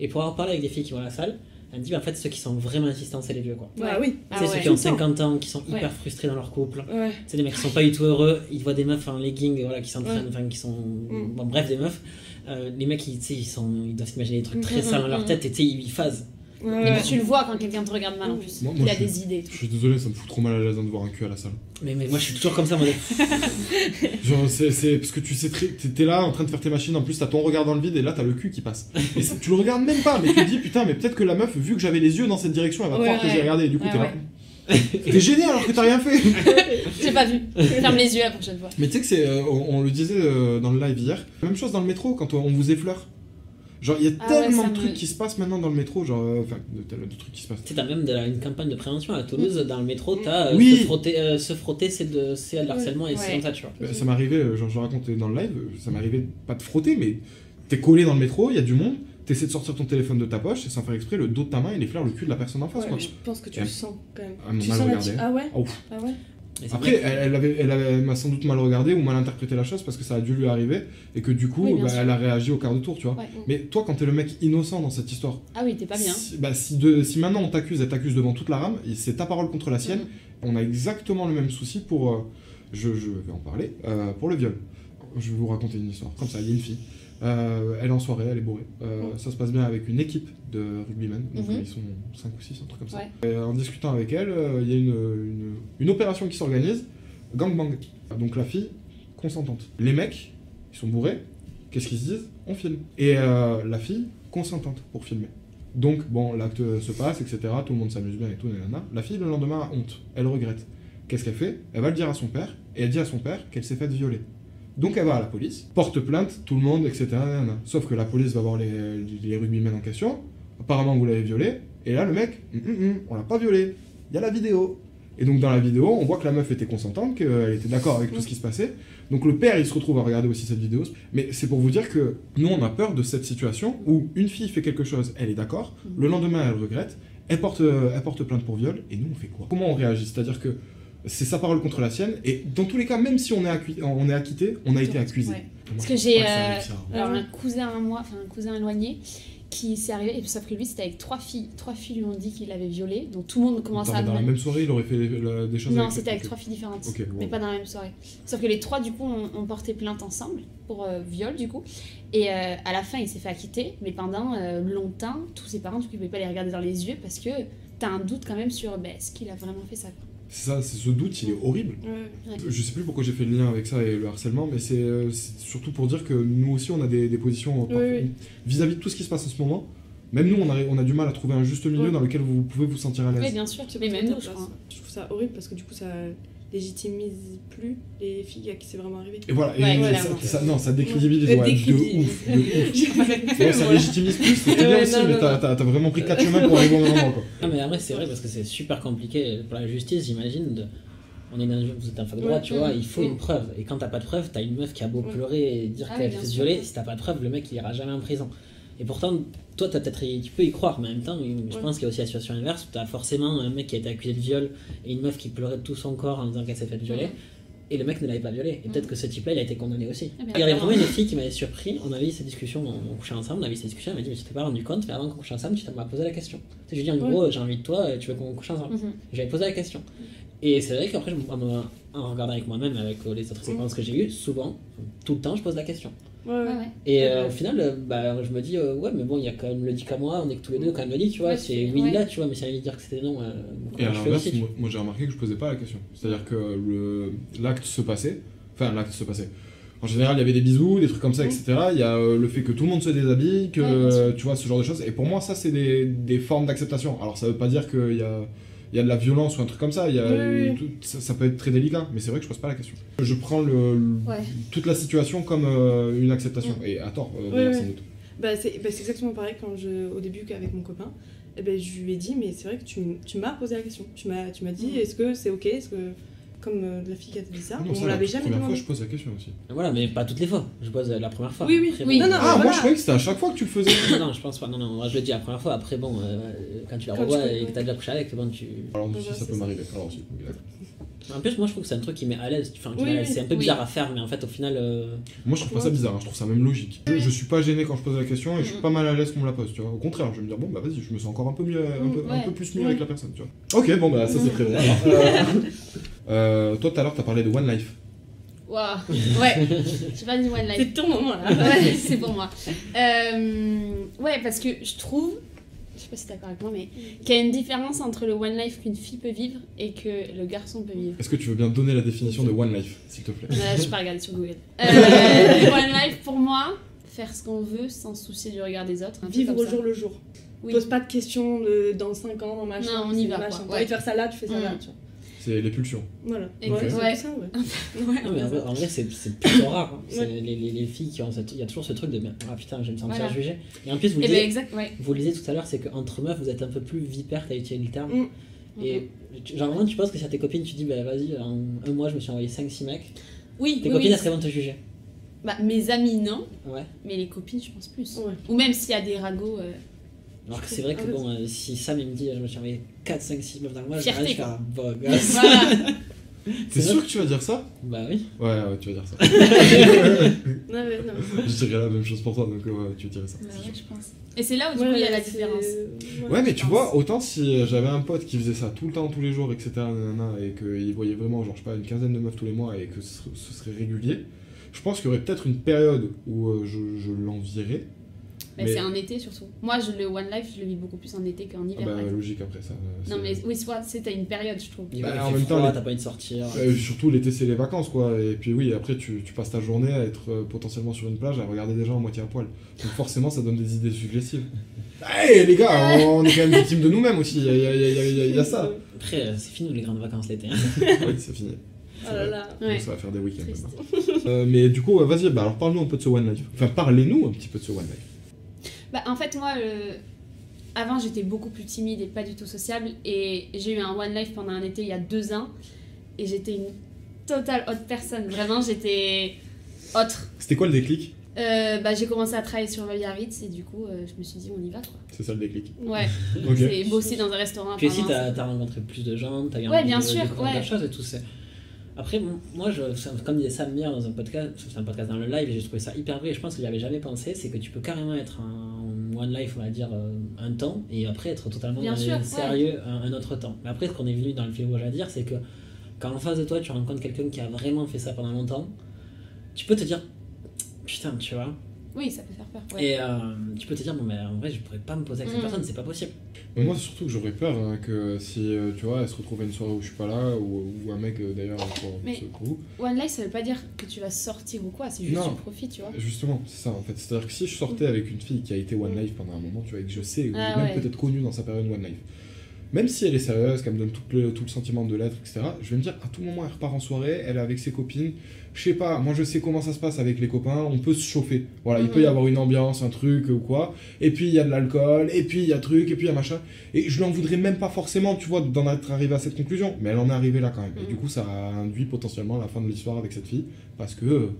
Et pour avoir parlé avec des filles qui vont à la salle, elle me dit, bah, en fait, ceux qui sont vraiment insistants, c'est les vieux, quoi. Bah oui. Ah tu sais, ouais. ceux qui ont Tout le temps. 50 ans, qui sont hyper Ouais. frustrés dans leur couple. Ouais. C'est des mecs qui sont pas du tout heureux, ils voient des meufs en legging, voilà, qui s'entraînent, Ouais. enfin, qui sont. Mm. Bon, bref, des meufs. Euh, les mecs, ils, tu sais, ils, sont, ils doivent s'imaginer des trucs très Mm, sales dans leur tête et tu sais, ils phasent. Ouais, Mais ouais. tu le vois quand quelqu'un te regarde mal en plus. Moi- moi, Il a des suis- idées et Je tout. suis désolé, ça me fout trop mal à l'aise de voir un cul à la salle. Mais, mais moi, je suis toujours comme ça, moi. Genre, c'est c'est- parce que tu sais, t'es là en train de faire tes machines, en plus t'as ton regard dans le vide et là t'as le cul qui passe. Et tu le regardes même pas, mais tu te dis putain, mais peut-être que la meuf, vu que j'avais les yeux dans cette direction, elle va Ouais, croire que ouais. j'ai regardé et du coup Ouais, t'es là. T'es gêné alors que t'as rien fait J'ai pas vu. Ferme les yeux la prochaine fois. Mais tu sais que c'est. euh, on, on le disait euh, dans le live hier, même chose dans le métro quand on vous effleure. Genre, il y a Ah tellement de me- trucs qui se passent maintenant dans le métro, genre, euh, enfin, de, de- de trucs qui se passent. Tu sais, t'as même de la- une campagne de prévention à Toulouse, dans le métro, t'as euh, Oui. se frotter, euh, se frotter c'est de, c'est de l'harcèlement et c'est comme ça, tu vois. Euh, Ça m'est arrivé, euh, genre, je le racontais dans le live, euh, ça m'est arrivé pas de frotter, mais t'es collé dans le métro, il y a du monde, t'essaies de sortir ton téléphone de ta poche, et sans faire exprès, le dos de ta main, il effleure le cul de la personne en face, Ouais, quoi. je pense que tu Et le sens quand même. m'a tu mal sens la Ah ouais Oh, pff. Ah ouais Après, elle, elle avait, elle avait- elle m'a sans doute mal regardé ou mal interprété la chose parce que ça a dû lui arriver et que du coup, Oui, bah, elle a réagi au quart de tour, tu vois. Ouais. Mais toi, quand t'es le mec innocent dans cette histoire, Ah oui, t'es pas bien. si, bah, si, de- si maintenant on t'accuse, elle t'accuse devant toute la rame, et c'est ta parole contre la sienne, Mhm. on a exactement le même souci pour. euh, je, je vais en parler, euh, pour le viol. Je vais vous raconter une histoire. Comme ça, il y a une fille. Euh, elle est en soirée, elle est bourrée. Euh. Ça se passe bien avec une équipe de rugbymen, donc Mhm. ils sont 5 ou 6, un truc comme ça. Ouais. Et en discutant avec elle, euh, il y a une, une, une opération qui s'organise, gangbang. Donc la fille, consentante. Les mecs, ils sont bourrés, qu'est-ce qu'ils se disent? On filme. Et euh, la fille, consentante pour filmer. Donc, bon, l'acte se passe, etc. Tout le monde s'amuse bien et tout, nanana. La fille, le lendemain, a honte. Elle regrette. Qu'est-ce qu'elle fait? Elle va le dire à son père, et elle dit à son père qu'elle s'est faite violer. Donc elle va à la police, porte plainte, tout le monde, etc. Sauf que la police va voir les, les rugbymen en question. Apparemment, vous l'avez violé. Et là, le mec, hum, hum, on l'a pas violé. Il y a la vidéo. Et donc dans la vidéo, on voit que la meuf était consentante, qu'elle était d'accord avec tout ce qui se passait. Donc le père, il se retrouve à regarder aussi cette vidéo. Mais c'est pour vous dire que nous, on a peur de cette situation où une fille fait quelque chose, elle est d'accord, le lendemain, elle regrette, elle porte, euh, elle porte plainte pour viol, et nous, on fait quoi? Comment on réagit? C'est-à-dire que c'est sa parole contre la sienne, et dans tous les cas, même si on est, on est acquitté, on a été accusé. Ouais. Parce que j'ai euh, un cousin à moi, enfin un cousin éloigné, qui s'est arrivé, et sauf que lui c'était avec trois filles. Trois filles lui ont dit qu'il l'avait violé, donc tout le monde commence à. dans la même soirée, il aurait fait la- des choses Non, c'était avec trois filles différentes, mais pas dans la même soirée. Sauf que les trois du coup ont, ont porté plainte ensemble pour euh, viol du coup, et euh, à la fin il s'est fait acquitter, mais pendant longtemps tous ses parents du coup ils pouvaient pas les regarder dans les yeux parce que t'as un doute quand même sur ben, est-ce qu'il a vraiment fait ça. quoi. C'est ça, c'est ce doute, il est horrible. Ouais. Je sais plus pourquoi j'ai fait le lien avec ça et le harcèlement, mais c'est euh, surtout pour dire que nous aussi on a des, des positions euh, Oui, oui. vis-à-vis de tout ce qui se passe en ce moment. Même nous, on a, on a du mal à trouver un juste milieu dans lequel vous pouvez vous sentir à Oui l'aise. bien sûr, mais même nous je. Je trouve ça horrible parce que du coup ça légitimise plus les filles à qui c'est vraiment arrivé. Et voilà, et Ouais, ça- ça, non, ça décrédibilise, Ouais, ouais, décrédibilise. de ouf, de ouf. Ça légitimise plus, c'était bien aussi, non, mais t'as vraiment pris 4 chemins pour arriver au endroit, quoi. Non, mais après, c'est vrai parce que c'est super compliqué pour la justice, j'imagine. De... On est dans une- vous êtes en fac de droit, Ouais, tu vois, il faut une preuve. Et quand t'as pas de preuve, t'as une meuf qui a beau pleurer et dire Ah qu'elle s'est violer, si t'as pas de preuve, le mec il ira jamais en prison. Et pourtant, toi, peut-être, tu peux y croire, mais en même temps, je Ouais. pense qu'il y a aussi la situation inverse. T'as forcément un mec qui a été accusé de viol et une meuf qui pleurait de tout son corps en disant qu'elle s'est fait violer. Et le mec ne l'avait pas violé. Et peut-être que ce type-là, il a été condamné aussi. Ah, il y avait vraiment une fille qui m'avait surpris. On avait eu cette discussion, on, on couchait ensemble, on avait eu cette discussion. Elle m'a dit Mais tu t'es pas rendu compte, mais avant qu'on couche ensemble, tu m'as posé la question. Tu sais, je lui ai dit En gros, j'ai envie de toi, tu veux qu'on couche ensemble Mhm. J'avais posé la question. Et c'est vrai qu'après, en, regardant avec moi-même, avec euh, les autres expériences que j'ai eues, souvent, tout le temps, je pose la question. Et euh, ouais. au final, euh, bah, je me dis, euh, ouais, mais bon, il y a quand même le dit qu'à moi, on est que tous les deux, quand même le dit, tu vois, Ouais, c'est oui ouais. là, tu vois, mais elle veut dire que c'était non, euh, Et à je fais l'inverse, aussi, moi, moi, j'ai remarqué que je posais pas la question. C'est-à-dire que le- l'acte se passait, enfin l'acte se passait. En général, il y avait des bisous, des trucs comme ça, etc. Il y a euh, le fait que tout le monde se déshabille, que Ouais, tu vois ce genre de choses. Et pour moi, ça, c'est des, des formes d'acceptation. Alors, ça veut pas dire qu'il y a, il y a de la violence ou un truc comme ça. Il y a, Oui, oui. tout- ça, ça peut être très délicat, mais c'est vrai que je pose pas la question. Je prends le, le- Ouais. toute la situation comme euh, une acceptation. Et à tort, euh, Ouais, sans doute. Bah, c'est bah, c'est exactement pareil quand je, au début qu'avec mon copain. Eh ben, je lui ai dit, mais c'est vrai que tu, tu m'as posé la question. Tu m'as dit, Mhm. est-ce que c'est ok? Est-ce que, comme euh, la fille qui a dit ça, Non, on la l'avait jamais première fois, demandé. je pose la question aussi. Voilà, mais pas toutes les fois. Je pose la première fois. Oui, oui, Après, oui. bon, Non, non, Ah, moi, je croyais que c'était à chaque fois que tu le faisais. non, non, je pense pas. Non, non, moi je le dis la première fois. Après, bon, euh, quand tu la Quand revois tu et que t'as déjà couché avec, bon, tu. Alors, aussi, ouais, ça peut m'arriver. Alors, aussi. En plus, moi je trouve que c'est un truc qui met à l'aise. Enfin, Oui, c'est un peu Oui. bizarre à faire, mais en fait, au final. euh, Moi, je trouve pas ça bizarre, hein, je trouve ça même logique. Je, je suis pas gêné quand je pose la question et je suis pas mal à l'aise qu'on me la pose, tu vois. Au contraire, je vais me dire, bon, bah vas-y, je me sens encore un peu mieux, un peu, un peu plus mieux Ouais. avec la personne, tu vois. Ok, bon, bah ça c'est très bien. Euh, toi, tout à l'heure, t'as parlé de One Life. Waouh. Ouais. J'ai pas dit one life. C'est ton moment là. ouais, c'est pour moi. Euh, ouais, parce que je trouve, je sais pas si t'es d'accord avec moi, mais qu'il y a une différence entre le one life qu'une fille peut vivre et que le garçon peut vivre. Est-ce que tu veux bien donner la définition de One Life, s'il te plaît? Euh, je vais pas regarder sur Google. Euh, one life pour moi, faire ce qu'on veut sans se soucier du regard des autres. Vivre au jour le jour. Oui. Pose pas de questions de dans 5 ans, dans machin. Non, on y va, machin. quoi. Ouais. faire ça là, tu fais ça là. Mm. Tu vois. C'est les pulsions. Voilà. Et Ouais, ouais. ça, ouais. Non, mais en vrai, c'est c'est plutôt rare. hein. Ouais. Les, les, les filles qui ont cette. Il y a toujours ce truc de ah putain, je vais me sentir Voilà. jugée. Et en plus, vous le Et ben exact, vous le disiez tout à l'heure, c'est qu'entre meufs, vous êtes un peu plus vipère, t'as utilisé le terme. Mm. Et tu- genre, vraiment, tu penses que si à tes copines, tu dis, bah vas-y, en un mois, je me suis envoyé 5-6 mecs. Oui, Tes oui, copines, oui. est-ce qu'elles vont te juger Bah, mes amis, non. Ouais. Mais les copines, je pense plus. Ouais. Ou même s'il y a des ragots. euh, Alors que c'est vrai que bon, euh, si Sam il me dit, je me suis envoyé 4, 5, 6 meufs dans le mois, je Fierté, vais gosse. Voilà. T'es sûr que tu vas dire ça? Bah oui. Ouais, ouais, tu vas dire ça. Non, mais non. je dirais la même chose pour toi, donc ouais, tu dirais ça. Bah ouais, je pense. Et c'est là où du Ouais, coup il y a la différence. Ouais, mais tu pense. vois, autant si euh, j'avais un pote qui faisait ça tout le temps, tous les jours, etc., nanana, et qu'il voyait vraiment, genre, je sais pas, une quinzaine de meufs tous les mois et que ce serait, ce serait régulier, je pense qu'il y aurait peut-être une période où euh, je, je l'envierais. Mais, Mais- c'est en été surtout. Moi, je, le One Life, je le vis beaucoup plus en été qu'en Ah hiver. bah, par exemple. logique après ça. euh, non, mais oui, soit c'est t'as une période, je trouve. Bah, en même temps, les- t'as pas envie de sortir. Euh, surtout l'été c'est les vacances quoi et puis oui après tu, tu passes ta journée à être euh, potentiellement sur une plage à regarder des gens à moitié à poil donc forcément ça donne des idées suggestives Hey les gars on est quand même victimes de nous-mêmes aussi il y a, il y a- il y a- il y a- il y a ça Après, euh, c'est fini les grandes vacances l'été. oui c'est fini Oh là là. Ouais. Donc, ça va faire des week-ends. Euh, mais du coup vas-y bah alors parle-nous un peu de ce One Life enfin parlez-nous un petit peu de ce One Life Bah, en fait, moi, euh, avant, j'étais beaucoup plus timide et pas du tout sociable. Et j'ai eu un One Life pendant un été il y a deux ans. Et j'étais une totale autre personne. Vraiment, j'étais autre. c'était quoi le déclic? Euh, bah, j'ai commencé à travailler sur Biarritz et du coup, euh, je me suis dit, on y va quoi. c'est ça le déclic Ouais, ok c'est bosser dans un restaurant. Puis aussi, pendant- t'as as rencontré plus de gens, t'as eu Ouais, bien de, sûr, de découvrir ouais. des choses et tout. Après, moi, je, comme disait Sam hier dans un podcast, c'est un podcast dans le live, et j'ai trouvé ça hyper vrai. et Je pense que j'y avais jamais pensé, c'est que tu peux carrément être un one life, on va dire, euh, un temps, et après être totalement Bien euh, sûr, ouais. sérieux un, un autre temps. Mais après, ce qu'on est venu dans le film à dire, c'est que quand en face de toi, tu rencontres quelqu'un qui a vraiment fait ça pendant longtemps, tu peux te dire, putain, tu vois. Oui, ça peut faire peur. Ouais. Et euh, tu peux te dire, bon, mais en vrai, je pourrais pas me poser avec cette Mm. personne, c'est pas possible. Mais moi, surtout que j'aurais peur hein, que si, euh, tu vois, elle se retrouve à une soirée où je suis pas là, ou, ou un mec, euh, d'ailleurs, pour, Mais- pour vous. One Life, ça veut pas dire que tu vas sortir ou quoi, c'est juste Non. tu profites, tu vois. Justement, c'est ça en fait. C'est-à-dire que si je sortais avec une fille qui a été One Life pendant un moment, tu vois, et que je sais, ou Ah même ouais. peut-être connue dans sa période One Life, même si elle est sérieuse, qu'elle me donne tout le, tout le sentiment de l'être, etc., je vais me dire, à tout moment, elle repart en soirée, elle est avec ses copines, je sais pas, moi je sais comment ça se passe avec les copains, on peut se chauffer. Voilà, il Mhm. peut y avoir une ambiance, un truc ou quoi, et puis il y a de l'alcool, et puis il y a truc, et puis il y a machin. Et je n'en voudrais même pas forcément, tu vois, d'en être arrivé à cette conclusion, mais elle en est arrivée là quand même. Et Mhm. du coup, ça a induit potentiellement la fin de l'histoire avec cette fille, parce que.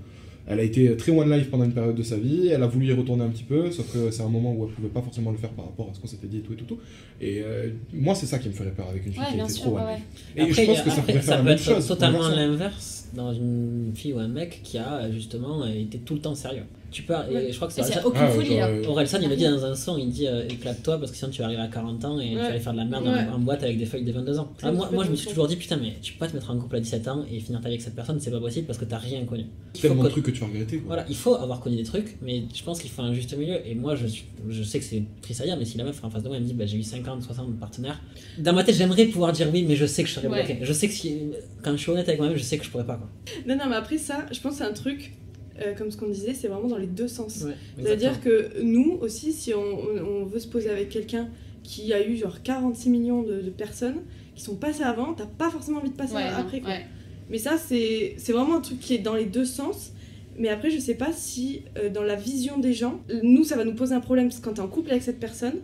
Elle a été très one life pendant une période de sa vie, elle a voulu y retourner un petit peu, sauf que c'est un moment où elle pouvait pas forcément le faire par rapport à ce qu'on s'était dit et tout et tout. tout. Et euh, moi, c'est ça qui me ferait peur avec une fille Ouais, qui été sûr, trop ouais, one ouais. life. Et Après, je pense que ça pourrait faire la même être chose. totalement l'inverse dans une fille ou un mec qui a justement été tout le temps sérieux. Tu peux, et Ouais. je crois que c'est Orelsan- aucune Ah, folie là. euh, Orelsan, il le dit dans un son, il dit euh, éclate-toi parce que sinon tu vas arriver à 40 ans et tu vas aller faire de la merde Ouais. en, en boîte avec des feuilles de 22 ans. Ah, moi, moi je me suis toujours dit putain mais tu peux pas te mettre en couple à 17 ans et finir ta vie avec cette personne, c'est pas possible parce que t'as rien connu. Il faut Tellement de trucs que tu vas regretter. Quoi. Voilà, il faut avoir connu des trucs, mais je pense qu'il faut un juste milieu. Et moi, je, suis- je sais que c'est triste à dire, mais si la meuf en face de moi elle me dit bah, j'ai eu 50, 60 partenaires, dans ma tête j'aimerais pouvoir dire oui, mais je sais que je serais Ouais. bloqué. Je sais que si, quand je suis honnête avec moi-même, je sais que je pourrais pas. Quoi. Non, non, mais après ça, je pense que c'est un truc, euh, comme ce qu'on disait, c'est vraiment dans les deux sens. Ouais, C'est-à-dire que nous aussi, si on, veut se poser avec quelqu'un qui a eu genre 46 millions de, de personnes qui sont passées avant, t'as pas forcément envie de passer Ouais, après. Quoi. ouais. Mais ça, c'est c'est vraiment un truc qui est dans les deux sens. Mais après, je sais pas si euh, dans la vision des gens, nous, ça va nous poser un problème quand t'es en couple avec cette personne.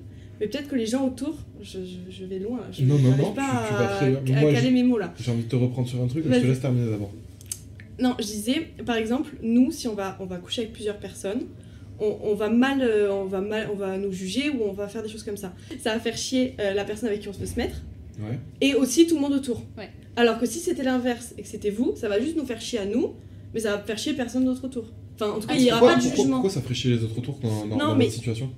Mais peut-être que les gens autour, je, je- je vais loin je Non, non, non, pas tu- tu vas à, très à caler mes mots là. J'ai envie de te reprendre sur un truc, mais je te laisse terminer d'abord. Non, je disais, par exemple, nous, si on va, on va coucher avec plusieurs personnes, on, on va mal, euh, on va mal, on va nous juger ou on va faire des choses comme ça. Ça va faire chier euh, la personne avec qui on veut se mettre Ouais. et aussi tout le monde autour. Ouais. Alors que si c'était l'inverse et que c'était vous, ça va juste nous faire chier à nous, mais ça va faire chier personne d'autre autour. Enfin, en tout cas, Ah, il n'y aura pas de pourquoi, jugement. pourquoi ça ferait chier les autres autour dans, dans, Non, dans mais- la situation?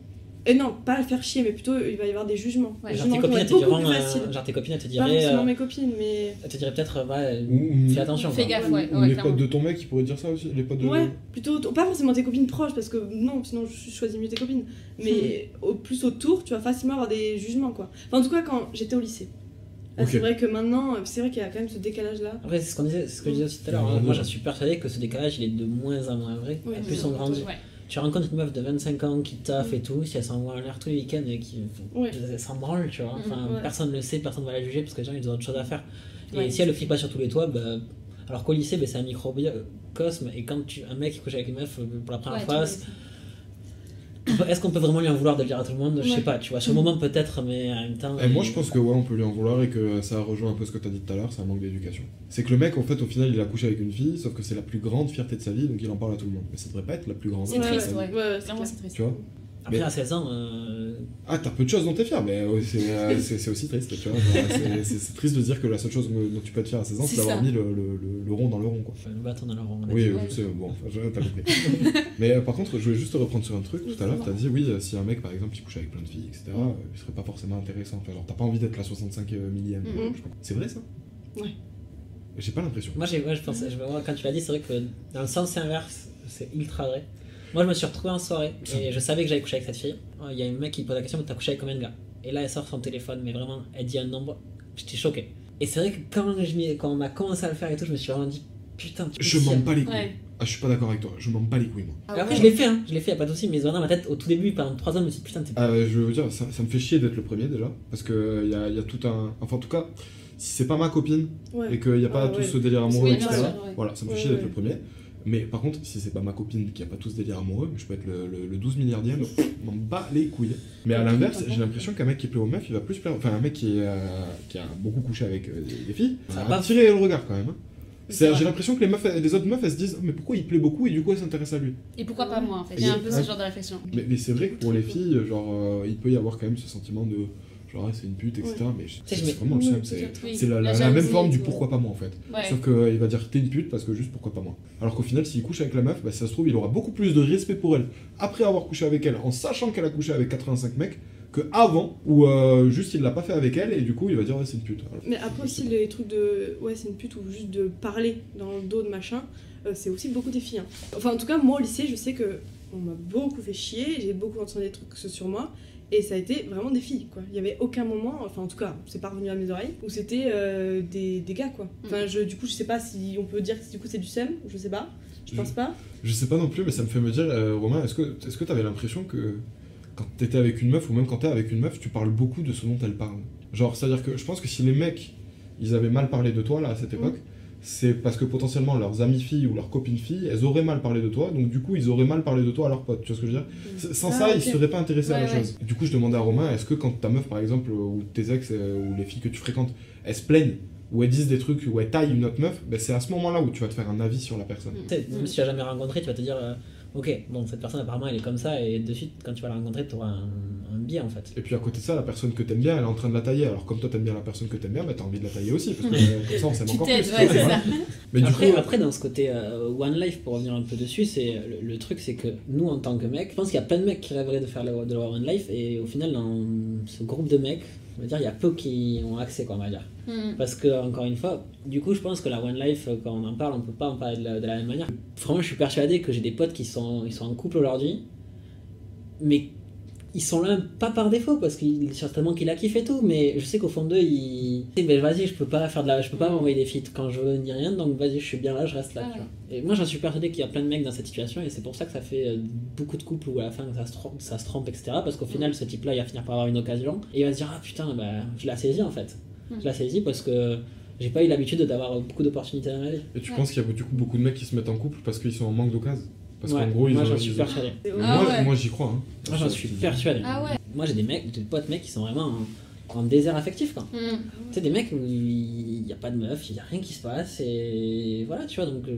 Et non, pas faire chier, mais plutôt il va y avoir des jugements. Ouais. Des Genre tes jugements qui copines, diront, plus euh, genre tes copines, elles te Pas diraient, forcément euh, mes copines, mais. elles te diraient peut-être, ouais, Ou, ou- fais attention. Fais gaffe, Ouais. ouais. ou ouais, les clairement. potes de ton mec, ils pourraient dire ça aussi Les potes de. Ouais, plutôt pas forcément tes copines proches parce que non, sinon je choisis mieux tes copines. Mais au plus autour, tu vas facilement avoir des jugements quoi. Enfin, en tout cas, quand j'étais au lycée. C'est vrai que maintenant, c'est vrai qu'il y a quand même ce décalage là. Après, c'est ce qu'on disait, ce que je disais aussi tout à l'heure. Hein. Moi, je suis persuadé que ce décalage, il est de moins en moins vrai. Ouais, plus on grandit. Ouais. Tu rencontres une meuf de 25 ans qui taffe et tout, si elle s'envoie en l'air tous les week-ends et qui Ouais. elle s'en branle, tu vois. Enfin, Mhm, ouais. personne ne le sait, personne ne va la juger parce que les gens ils ont autre chose à faire. Et Ouais. si elle le flippe pas sur tous les toits, bah, alors qu'au lycée, bah, c'est un microcosme, et quand tu, un mec qui couche avec une meuf euh, pour la première Ouais, fois, est-ce qu'on peut vraiment lui en vouloir de le dire à tout le monde? Je sais Ouais. pas, tu vois. Sur le moment, peut-être, mais en même temps. Et moi, je pense que ouais, on peut lui en vouloir et que ça rejoint un peu ce que tu as dit tout à l'heure, c'est un manque d'éducation. C'est que le mec, en fait, au final, il a couché avec une fille, sauf que c'est la plus grande fierté de sa vie, donc il en parle à tout le monde. Mais ça devrait pas être la plus grande C'est fierté de triste, sa ouais. vie. Ouais, clair. c'est triste. Tu vois? Après, Mais- à 16 ans, euh, Ah, t'as peu de choses dont t'es fier, mais c'est euh, c'est- aussi triste, tu vois. C'est- triste de dire que la seule chose dont tu peux être fier à 16 ans, c'est C'est d'avoir mis le, le- le- le rond dans le rond, quoi. faut le battre dans la ronde. Oui, je sais, bon, enfin, t'as compris. mais euh, par contre, je voulais juste te reprendre sur un truc. Tout à l'heure, t'as dit, oui, euh, si un mec, par exemple, il couche avec plein de filles, etc., euh, il serait pas forcément intéressant. Enfin, genre, t'as pas envie d'être la 65 millième. Mhm. crois. C'est vrai, ça? Ouais. J'ai pas l'impression. Moi, j'ai, ouais, je pense, je, moi, quand tu l'as dit, c'est vrai que dans le sens inverse, c'est ultra vrai. Moi, je me suis retrouvé en soirée et je savais que j'allais coucher avec cette fille. Il y a un mec qui me pose la question t'as couché avec combien de gars? Et là, elle sort son téléphone, mais vraiment, elle dit un nombre. J'étais choqué. Et c'est vrai que quand, je quand on a commencé à le faire et tout, je me suis vraiment dit Putain, tu Je m'en bats les couilles. Ouais. Ah, je suis pas d'accord avec toi. Je m'en bats les couilles, moi. Ah après, ouais. je l'ai fait, hein. je l'ai fait, y a pas de souci, mais dans ma tête, au tout début, pendant 3 ans, je me suis dit Putain, t'es Ah, je veux dire, ça, ça me fait chier d'être le premier déjà. Parce que y a, y a tout un. Enfin, en tout cas, si c'est pas ma copine Ouais. et qu'il n'y a pas Ah, tout ouais. ce délire amoureux, etc., voilà, ça me fait Ouais, chier d'être ouais. le premier. Mais par contre, si c'est pas ma copine qui a pas tout ce délire amoureux, je peux être le, le, le 12 milliardième, m'en bats les couilles. Mais à l'inverse, j'ai l'impression qu'un mec qui plaît aux meufs, il va plus plaire. Enfin, un mec qui, euh, qui a beaucoup couché avec euh, des, filles, Ça ça va attirer le regard quand même. hein. C'est. J'ai l'impression que les, meufs, les autres meufs, elles se disent Mais pourquoi il plaît beaucoup et du coup elles s'intéressent à lui? Et pourquoi pas moi en fait? Et- J'ai un peu ce genre de réflexion. Mais, mais c'est vrai que pour les filles, genre, euh, il peut y avoir quand même ce sentiment de genre, ouais, c'est une pute, etc. Mais c'est vraiment le seum. C'est. Oui, la, la- la jalousie même forme du tout, pourquoi pas moi en fait. Ouais. Sauf qu'il va dire t'es une pute parce que juste pourquoi pas moi. Alors qu'au final, s'il couche avec la meuf, bah, si ça se trouve, il aura beaucoup plus de respect pour elle après avoir couché avec elle, en sachant qu'elle a couché avec 85 mecs, que avant, où euh, juste il l'a pas fait avec elle et du coup il va dire ouais, c'est une pute. Alors, Mais après aussi les trucs de ouais c'est une pute ou juste de parler dans le dos de machin, euh, c'est aussi beaucoup des filles. hein. Enfin en tout cas moi au lycée je sais que on m'a beaucoup fait chier, j'ai beaucoup entendu des trucs sur moi et ça a été vraiment des filles quoi. Il y avait aucun moment, enfin en tout cas c'est pas revenu à mes oreilles où c'était euh, des, des gars quoi. Enfin je, du coup je sais pas si on peut dire que du coup c'est du seum, je sais pas, je pense pas. Je sais pas non plus, mais ça me fait me dire, euh, Romain, est-ce que est-ce que t'avais l'impression que quand t'étais avec une meuf ou même quand t'es avec une meuf, tu parles beaucoup de ce dont elle parle? Genre, c'est-à-dire que je pense que si les mecs ils avaient mal parlé de toi là à cette époque, c'est parce que potentiellement leurs amies filles ou leurs copines filles, elles auraient mal parlé de toi, donc du coup ils auraient mal parlé de toi à leurs potes. Tu vois ce que je veux dire? S- Sans Ah, ça, ok. ils seraient pas intéressés à la Ouais, chose. Du coup, je demandais à Romain, est-ce que quand ta meuf par exemple ou tes ex euh, ou les filles que tu fréquentes, elles se plaignent ou elles disent des trucs ou elles taillent une autre meuf, ben c'est à ce moment-là où tu vas te faire un avis sur la personne. Tu sais, même si tu l'as jamais rencontré, tu vas te dire euh, Ok, bon, cette personne apparemment elle est comme ça, et de suite, quand tu vas la rencontrer, tu auras un, un biais en fait. Et puis à côté de ça, la personne que t'aimes bien, elle est en train de la tailler. Alors comme toi t'aimes bien la personne que t'aimes bien, bah t'as envie de la tailler aussi, parce que euh, comme ça on s'aime Tu encore plus. ouais, voilà. Mais du après, coup, après, dans ce côté euh, One Life, pour revenir un peu dessus, c'est le, le truc, c'est que nous, en tant que mecs, je pense qu'il y a plein de mecs qui rêveraient de faire le- de leur One Life, et au final, dans ce groupe de mecs, on va dire, il y a peu qui ont accès, quoi, on va dire. Hmm. Parce que, encore une fois, du coup, je pense que la One Life, euh, quand on en parle, on peut pas en parler de la, de la même manière. Vraiment, je suis persuadé que j'ai des potes qui sont, ils sont en couple aujourd'hui, mais ils sont là pas par défaut, parce qu'il certainement qu'il a kiffé et tout, mais je sais qu'au fond d'eux, ils. Ben, vas-y, je peux pas faire de la. Je peux pas m'envoyer des feats quand je veux ni rien, donc vas-y, je suis bien là, je reste là. Ah tu vois. Et moi, j'en suis persuadé qu'il y a plein de mecs dans cette situation, et c'est pour ça que ça fait euh, beaucoup de couples où à la fin ça se trompe, ça se trompe etc. Parce qu'au final, ce type-là, il va finir par avoir une occasion, et il va se dire, ah putain, bah, je l'ai saisi en fait. Mm. Je l'ai saisi parce que j'ai pas eu l'habitude d'avoir beaucoup d'opportunités dans ma vie. et tu Ouais. penses qu'il y a du coup beaucoup de mecs qui se mettent en couple parce qu'ils sont en manque d'occasion? Parce Ouais, qu'en gros, ils moi ont. j'en suis persuadé. Moi, Ah ouais. moi j'y crois. Hein. Moi j'en suis persuadé. Ah ouais. Moi j'ai des mecs, des potes mecs qui sont vraiment en, en désert affectif quoi. Hmm. Tu sais, des mecs où il n'y a pas de meuf, il n'y a rien qui se passe, et voilà, tu vois, donc. euh,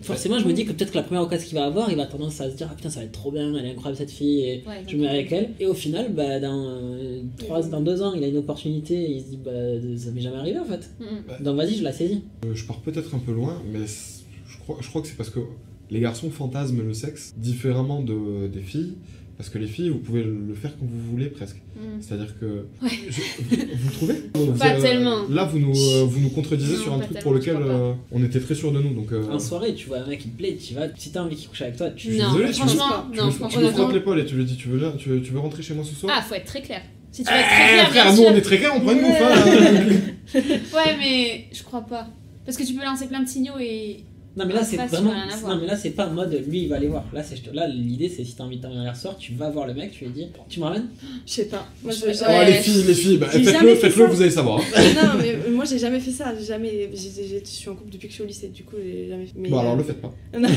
Forcément, je me dis que peut-être que la première occasion qu'il va avoir, il va tendance à se dire Ah putain, ça va être trop bien, elle est incroyable cette fille, et Ouais, je me mets avec elle. Et au final, bah, dans, euh, trois, dans deux ans, il a une opportunité, et il se dit Bah, ça m'est jamais arrivé en fait. Hmm. Donc vas-y, je la saisis. Euh, je pars peut-être un peu loin, mais c- je crois, je crois que c'est parce que les garçons fantasment le sexe différemment de, des filles. Parce que les filles, vous pouvez le faire quand vous voulez presque. Hmm. C'est-à-dire que. Ouais. Je- vous, vous trouvez? Vous, Pas euh, tellement. Là, vous nous, euh, vous nous contredisez Non, sur un truc pour lequel euh, on était très sûr de nous. Donc, euh, En soirée, tu vois un mec qui te plaît, tu vas, si t'as envie qu'il couche avec toi, tu. Non, désolé, tu franchement, tu non, me, franchement, tu me l'épaule et tu lui dis tu veux, tu veux, tu veux rentrer chez moi ce soir? Ah, faut être très clair. Si tu veux Eh, être très clair, frère, nous on est très clair, on prend une bouffe. hein. Ouais, mais je crois pas. Parce que tu peux lancer plein de signaux et. Non mais là c'est vraiment non mais là c'est pas en mode lui il va aller voir là c'est là l'idée c'est si t'as envie de t'envoyer un soir tu vas voir le mec tu lui dis tu me ramènes? Je sais pas. Moi, je- Oh, les filles, les filles, bah, faites-le, faites-le, vous allez savoir. non, mais euh, moi j'ai jamais fait ça. J'ai jamais. Je suis en couple depuis que je suis au lycée, du coup j'ai jamais fait. Mais, Bon, alors euh, le faites pas. Non,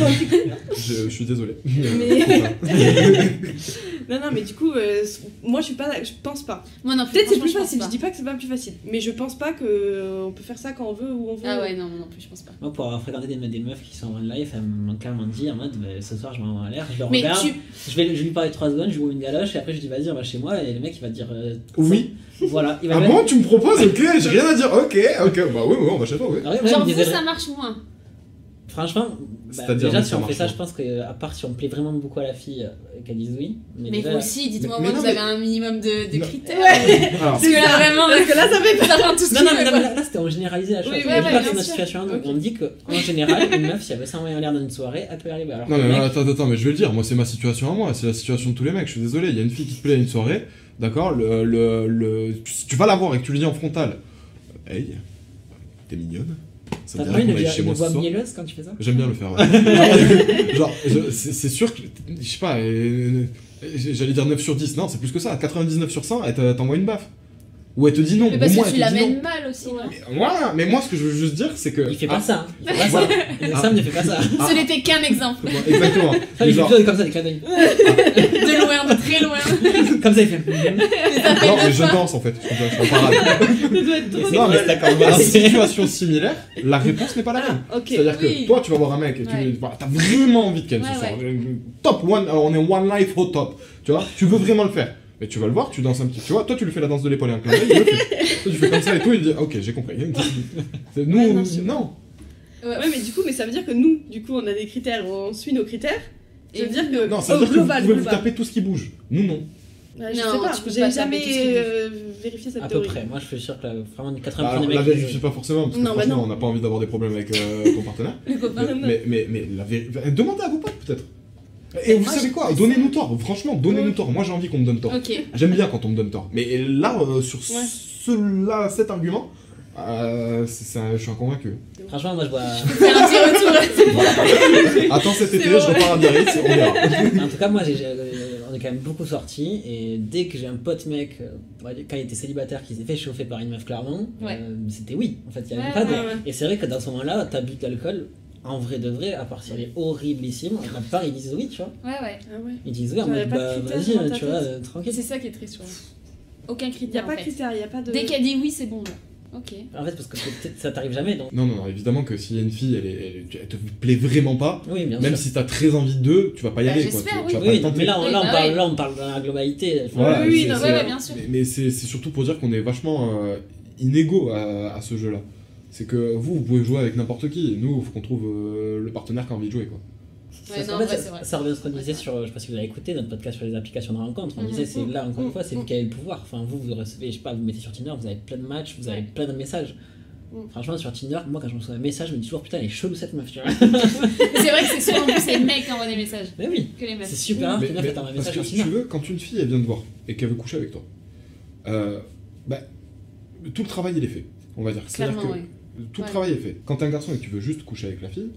Je, je suis désolé. non, non, mais du coup, euh, moi je suis pas. Je pense pas. Moi non plus. Peut-être c'est plus je pense facile. Je dis pas que c'est pas plus facile, mais je pense pas que euh, on peut faire ça quand on veut ou on veut. Ah ouais, non, non plus, je pense pas. moi pour avoir fréquenté des, des meufs qui sont en live elles m'ont clairement dit en mode bah, ce soir je m'envoie en l'air je le Mais regarde tu. je vais je vais lui parler 3 secondes je lui ouvre une galoche et après je dis vas-y on va chez moi et le mec il va dire euh, Oui. voilà il va Ah bon, tu me proposes Ok, j'ai rien à dire. Ok, ok. Bah oui, oui, on va chez toi, oui. Ah Genre, vous, ça marche moins. Franchement bah, déjà si on fait ça je pense que à part si on plaît vraiment beaucoup à la fille euh, qu'elle dise oui mais, Mais déjà, vous aussi, dites-moi, mais vous avez un minimum de, critères. Parce que là, vraiment, Parce que là, ça fait ça prend tout ce Non, qu'il non, mais, non, mais là, là, c'était en généralisé la chose. Oui, ouais, situation. donc. On dit qu'en général, une meuf, si elle veut s'envoyer en l'air dans une soirée, elle peut y arriver. Alors, Non mais mec, attends, attends, mais je vais le dire, moi c'est ma situation à moi, c'est la situation de tous les mecs, je suis désolé, il y a une fille qui te plaît à une soirée, d'accord, le, le, le, si tu vas la voir et que tu lui dis en frontal, hey, t'es mignonne, ça pas dirait chez moi ce voix soir mielleuse quand tu fais ça? J'aime bien le faire, ouais. Genre, je- c'est c'est sûr que, je sais pas, euh, j'allais dire 9 sur 10, non, c'est plus que ça, 99 sur 100, elle t'a- t'envoie une baffe. Ou elle te dit non, Mais au parce moins que tu l'amènes mal aussi. non Mais Voilà, mais moi ce que je veux juste dire, c'est que... Il fait Ah, pas ça. hein. Il fait pas ça. Et Sam ne fait pas ça. Ah. Ce n'était qu'un exemple. bon, Exactement. Il fait genre- comme ça, des clins d'œil. De loin, de très loin. Comme ça, il fait. Non, mais je danse en fait, je. Ça doit être trop. Non, mais d'accord, à lancer. situation similaire, la réponse n'est pas la même. Ok. C'est-à-dire oui. que toi, tu vas voir un mec et tu Ouais. t'as vraiment envie de ken Ouais, ce soir. ouais. Top, one, on est one life au top. Tu vois, tu veux vraiment le faire. Mais tu vas le voir, tu danses un petit. Tu vois, toi, tu lui fais la danse de l'épaule et un clin d'œil, il le fait. Toi, tu fais comme ça et tout, il dit Ok, j'ai compris. Nous, Ouais, non, non. Ouais, Ouais, mais du coup, mais ça veut dire que nous, du coup, on a des critères, on suit nos critères. Ça Et veut dire que. Non, ça veut dire que vous global, pouvez vous taper tout ce qui bouge. Nous, non. Je Non, sais pas, tu peux j'ai pas jamais euh, vérifié cette À peu théorie. près. Moi, je suis sûr que là, vraiment, 80% Bah, alors, des la vérifie pas forcément, parce que Non, bah franchement, non. on n'a pas envie d'avoir des problèmes avec euh, ton partenaire. Le copain. Mais, mais, mais, mais la. Demandez à vos potes, peut-être. Et vous savez je quoi? Donnez-nous tort. Franchement, donnez-nous tort. Moi, j'ai envie qu'on me donne tort. J'aime bien quand on me donne tort. Mais là, euh, sur Ouais. ce, là, cet argument, euh, je suis convaincu. Franchement, moi, je vois. Faire un petit retour. Attends cet été, bon. je repars à Biarritz, on verra. En tout cas, moi, j'ai- on est quand même beaucoup sortis et dès que j'ai un pote mec, euh, quand il était célibataire, qui s'est fait chauffer par une meuf, clairement, Ouais. euh, c'était oui. En fait, il y avait Ouais, pas de. ouais. Et c'est vrai que dans ce moment-là, t'as bu de l'alcool, en vrai de vrai, à part si elle est horriblissime, la plupart ils disent oui, tu vois. Ouais, ouais. Ah ouais. Ils disent oui, en mode de bah vas-y, tu vois, euh, tranquille. C'est ça qui est triste, ouais. Aucun Il n'y a critère. pas de fait. critères, il n'y a pas de. Dès qu'elle dit oui, c'est bon. Ok. En fait, parce que ça t'arrive jamais, donc. Non, non, non, évidemment que s'il y a une fille, elle, est- elle, elle te plaît vraiment pas, Oui, bien même sûr. si t'as très envie d'eux, tu vas pas y Bah, aller. Quoi. Tu, oui. tu vas pas Oui, le tenter. mais là, on, Oui, là, on bah parle, ouais. là, on parle dans la globalité. Voilà, Oui, oui, c'est- non, c'est- ouais, ouais, bien sûr. Mais, mais c'est c'est surtout pour dire qu'on est vachement euh, inégaux à, à ce jeu-là. C'est que vous, vous pouvez jouer avec n'importe qui. Nous, il faut qu'on trouve euh, le partenaire qui a envie de jouer. Quoi. Ouais, Ça, non, en fait, ouais, ça- ça revient à ce qu'on disait sur, je sais pas si vous avez écouté notre podcast sur les applications de rencontre, on Mhm. disait c'est là encore une fois c'est vous Mhm. qui avez le pouvoir. Enfin vous vous recevez, je sais pas, vous mettez sur Tinder, vous avez plein de matchs, vous avez plein de messages. Mhm. Franchement sur Tinder, moi quand je reçois un message, je me dis toujours putain elle est chelou cette meuf, tu vois. C'est vrai que c'est souvent plus les mecs qui envoient des messages Mais oui, que les c'est super rare Mais- meuf mais ait un parce message que sur si Tinder. tu veux, quand une fille elle vient te voir et qu'elle veut coucher avec toi, euh, bah, tout le travail il est fait, on va dire. C'est-à-dire Clairement, que oui. Tout le Ouais. travail est fait. Quand t'es un garçon et que tu veux juste coucher avec la fille,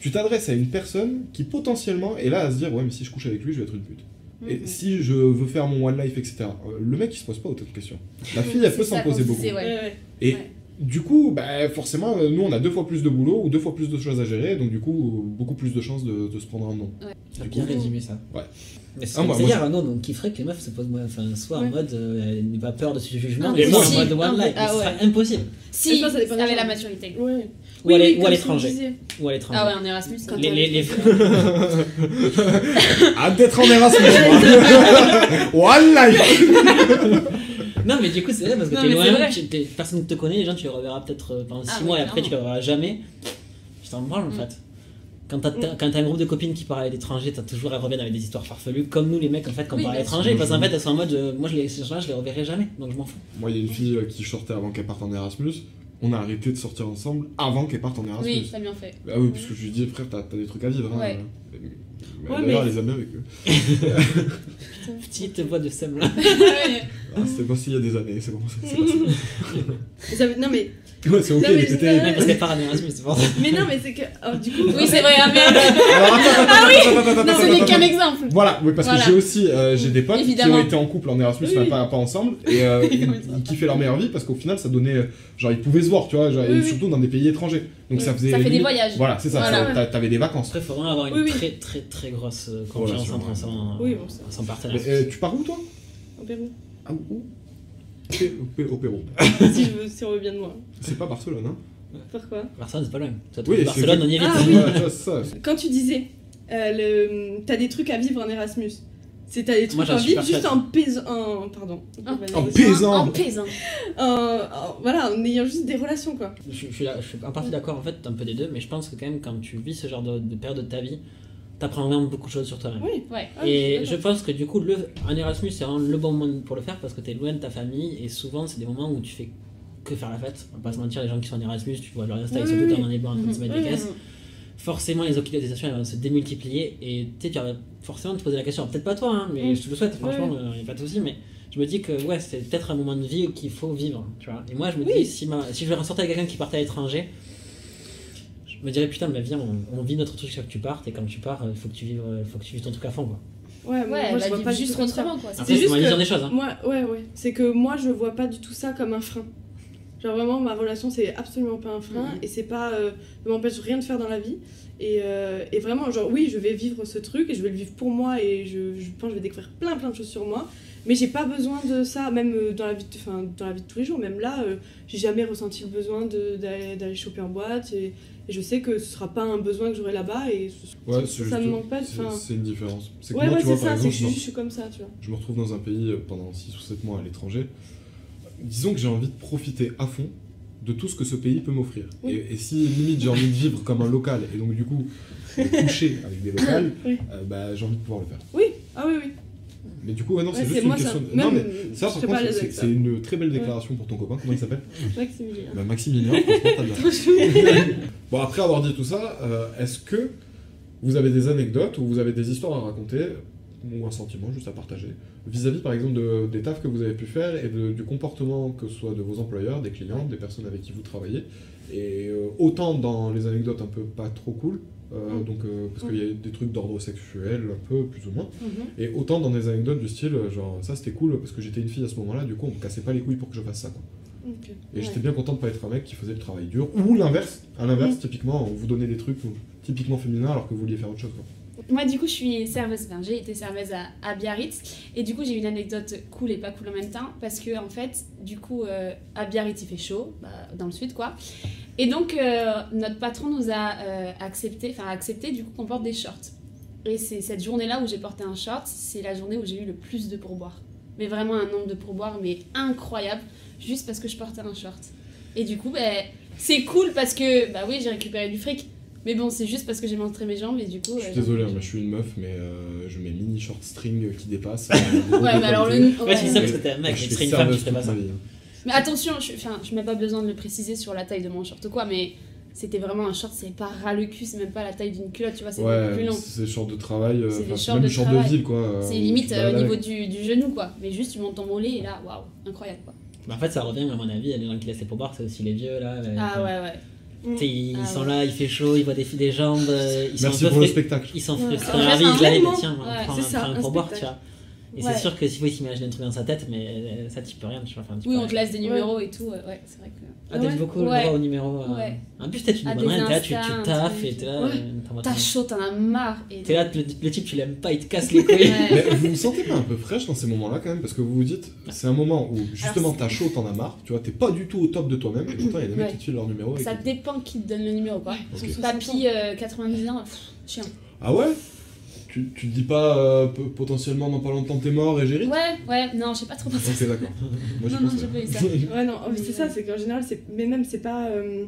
tu t'adresses à une personne qui potentiellement est là à se dire ouais mais si je couche avec lui je vais être une pute. Et Mhm. si je veux faire mon one life etc. euh, Le mec il se pose pas autant de questions. La fille elle peut s'en poser beaucoup. ouais. Ouais, ouais. Et Ouais. du coup, bah, forcément, euh, nous on a deux fois plus de boulot ou deux fois plus de choses à gérer, donc du coup, beaucoup plus de chances de, de se prendre un nom. T'as bien résumé ça. Ouais. Mais c'est Ah, moi- dire, non, donc qui ferait que les meufs se posent enfin, soit en mode euh, elle pas peur de ce jugement, Ah, mais soit en mode one life. Ah, ce ouais. serait impossible. Si, Je ça avec la maturité. Ouais. Ou à ou l'étranger. Ou à l'étranger. Ah ouais, en Erasmus. Quand Les, les, les... Hâte d'être en Erasmus, moi. One life Non, mais du coup, c'est vrai parce que t'es loin, personne ne te connaît, les gens, tu les reverras peut-être euh, pendant 6 Ah, mois et après tu les reverras jamais. Tu t'en branles en Mm. fait. Quand t'as quand t'as un groupe de copines qui parlent à l'étranger, t'as toujours elles reviennent avec des histoires farfelues, comme nous les mecs en fait quand on Oui, parle à l'étranger, parce qu'en fait elles sont en mode euh, moi je les, ces gens-là je les reverrai jamais, donc je m'en fous. Moi, il y a une fille euh, qui sortait avant qu'elle parte en Erasmus. On a arrêté de sortir ensemble avant qu'elle parte en Erasmus. Oui, t'as bien fait. Ah oui, parce que je lui dis, frère, t'as t'as des trucs à vivre. Hein. Ouais. Mais Ouais, D'ailleurs, mais- elle les a bien avec eux. Petite voix de Sam là. Ah, c'était pas s'il y a des années, c'est bon, c'est c'est passé. Et ça veut- Non mais, Ouais, c'est ok, Non, mais était je- terrible. Parce qu'elle part en Erasmus, c'est pour ça. mais non mais c'est que oh, du coup. Oui, c'est vrai, ah merde. Alors, attends, attends, attends, attends, attends, Non, ce n'est qu'un exemple. Voilà, oui, parce Voilà. que j'ai aussi euh, j'ai des potes Évidemment. qui ont été en couple en Erasmus, Oui, oui. pas, pas ensemble, et euh, ils, kiffaient leur meilleure vie parce qu'au final ça donnait. euh, Genre ils pouvaient se voir, tu vois, genre, Oui, et oui. surtout dans des pays étrangers. Donc ça faisait. Ça fait des voyages. Voilà, c'est ça, t'avais des vacances. Après, il faut vraiment avoir une Oui, oui. très très très grosse confiance entre son, Oui, partenaire. Mais, tu pars où toi? Au Pérou. Ah, où? Au Pé- au Pé- Au Pérou. si, je veux, si on veut bien de moi. C'est pas Barcelone, hein Pourquoi? Barcelone, c'est pas loin. Ça Oui, c'est Barcelone, on y est vite. Ah, oui. Ça. Quand tu disais, euh, le... t'as des trucs à vivre en Erasmus. C'est t'as des trucs Moi, à vivre juste en paysan. En... Pardon. En- En En, paysan. En paysan. en- Voilà, en ayant juste des relations quoi. Je, je suis, là- je suis en partie d'accord en fait, un peu des deux, mais je pense que quand même quand tu vis ce genre de, de période de ta vie, t'apprends vraiment beaucoup de choses sur toi-même. Oui. Ouais. Ah, Et je pense que du coup, le, un Erasmus, c'est vraiment le bon moment pour le faire parce que t'es loin de ta famille et souvent, c'est des moments où tu fais que faire la fête. On va pas se mentir, les gens qui sont en Erasmus, tu vois leur Insta, ils sont tout le temps dans les bars en train de se mettre des caisses. Forcément, les occupations elles vont se démultiplier et tu sais, tu vas forcément te poser la question. Peut-être pas toi, hein, mais je te le souhaite, franchement, Oui. il n'y a pas de souci, mais je me dis que ouais, c'est peut-être un moment de vie qu'il faut vivre, tu vois. Et moi, je me Oui. dis, si, ma, si je vais ressortir avec quelqu'un qui partait à l'étranger, me dirais, putain, mais viens, on, on vit notre truc chaque que tu partes, et quand tu pars, il faut que tu vives, il faut que tu vives ton truc à fond, quoi. Ouais, Ouais, moi, je va vois pas juste autrement, quoi. C'est c'est juste ma vision des choses, hein. Moi, ouais, ouais. C'est que moi, je vois pas du tout ça comme un frein. Genre vraiment, ma relation, c'est absolument pas un frein. Mhm. Et c'est pas. Euh, ne m'empêche rien de faire dans la vie. Et, euh, et vraiment, genre, oui, je vais vivre ce truc et je vais le vivre pour moi. Et je, je pense que je vais découvrir plein, plein de choses sur moi. Mais j'ai pas besoin de ça, même euh, dans la vie de, enfin, dans la vie de tous les jours. Même là, euh, j'ai jamais ressenti le besoin de- d'aller d'aller choper en boîte. Et, et je sais que ce sera pas un besoin que j'aurai là-bas. Et ce- Ouais, ça, ça me manque pas. c'est- une différence. C'est Ouais, ouais, c'est ça. C'est que je suis- comme ça, tu vois. je me retrouve dans un pays euh, pendant 6 ou 7 mois à l'étranger. Disons que j'ai envie de profiter à fond de tout ce que ce pays peut m'offrir. Oui. Et, et si limite j'ai envie de vivre comme un local et donc du coup de coucher avec des locales, Oui. euh, bah, j'ai envie de pouvoir le faire. Oui, ah oui, oui. Mais du coup, ouais, non, Ouais, c'est juste une moi, ça. question. de- Même, Non, mais ça, par contre, c'est ça. une très belle déclaration pour ton copain. Comment il s'appelle Maximilien. bah, Maximilien. Bon, après avoir dit tout ça, euh, est-ce que vous avez des anecdotes ou vous avez des histoires à raconter ou un sentiment juste à partager vis-à-vis par exemple de- des tafs que vous avez pu faire et de- du comportement que ce soit de vos employeurs, des clients, des personnes avec qui vous travaillez? Et euh, autant dans les anecdotes un peu pas trop cool euh, Mm. donc euh, parce qu'il y a des trucs d'ordre sexuel un peu plus ou moins Mhm. et autant dans des anecdotes du style euh, genre ça c'était cool parce que j'étais une fille à ce moment-là du coup on me cassait pas les couilles pour que je fasse ça quoi. Et Ouais. j'étais bien content de pas être un mec qui faisait le travail dur. Ou l'inverse. À l'inverse, Mm. typiquement, on vous donnait des trucs typiquement féminins alors que vous vouliez faire autre chose. Quoi. Moi, du coup, je suis serveuse. Enfin, j'ai été serveuse à, à Biarritz. Et du coup, j'ai une anecdote cool et pas cool en même temps. Parce que, en fait, du coup, euh, à Biarritz, il fait chaud, bah, dans le sud, quoi. Et donc, euh, notre patron nous a euh, accepté, enfin, accepté, du coup, qu'on porte des shorts. Et c'est cette journée-là où j'ai porté un short, c'est la journée où j'ai eu le plus de pourboires. Mais vraiment un nombre de pourboires, mais incroyable, juste parce que je portais un short. Et du coup, ben, c'est cool parce que, bah oui, j'ai récupéré du fric. Mais bon, c'est juste parce que j'ai montré mes jambes et du coup. Je euh, suis j'ai- désolé, hein, mais je suis une meuf, mais euh, je mets mini short string qui dépasse. Ouais, mais alors le. Ouais, ouais. c'est ça parce que t'es un mec, une femme, tu ferais pas ça. vie, hein. Mais attention, je, je mets pas besoin de le préciser sur la taille de mon short ou quoi, mais c'était vraiment un short, c'est pas ras le cul, c'est même pas la taille d'une culotte, tu vois, c'est beaucoup plus Ouais, long. c'est des shorts de travail, euh, C'est des shorts même de travail. de ville quoi. euh, C'est limite euh, au niveau du, du genou, quoi. Mais juste, tu montes ton mollet et là, waouh, incroyable, quoi. Mais en fait, ça revient, à mon avis, à les gens qui laissent les pourboires, c'est aussi les vieux là. euh, Ah ouais, ouais. Tu sais, ils Ah sont ouais. là, il fait chaud, ils voient des des jambes, euh, ils Merci sont peu pour le spectacle. Ils sont frustrés la un je l'avais, mais moment, tiens, ouais, prends c'est un, ça, prends un un pourboire, tu spectacle. vois. Et Ouais. c'est sûr que s'il faut s'imaginer un truc dans sa tête, mais euh, ça, tu peux rien, tu vois. Enfin, tu Oui, on te laisse des numéros et tout, euh, ouais, c'est vrai que. Ah, Ouais. beaucoup le droit au numéro. euh. Ouais. En plus, peut-être rien, t'es là, tu, taffes et t'es là. Ouais. euh, T'as chaud, t'en as marre. Et T'es là, le, le type, tu l'aimes pas, il te casse les couilles. Ouais. Mais vous vous sentez pas un peu fraîche dans ces moments-là quand même Parce que vous vous dites, c'est un moment où justement t'as chaud, t'en as marre, tu vois, t'es pas du tout au top de toi-même, et pourtant il y a des mecs qui te filent leur numéro. Ça dépend qui te donne le numéro, quoi. Papy, euh, 90 ans, pff, chiant. Ah ouais? Tu, tu te dis pas euh, potentiellement dans pas longtemps t'es mort et j'hérite? Ouais, ouais, non, j'ai pas trop pensé. Ok d'accord. Moi Non, non, pense, j'ai ouais. pas eu ça. Ouais, non, Mais c'est ça, c'est qu'en général, c'est... mais même, c'est pas. euh,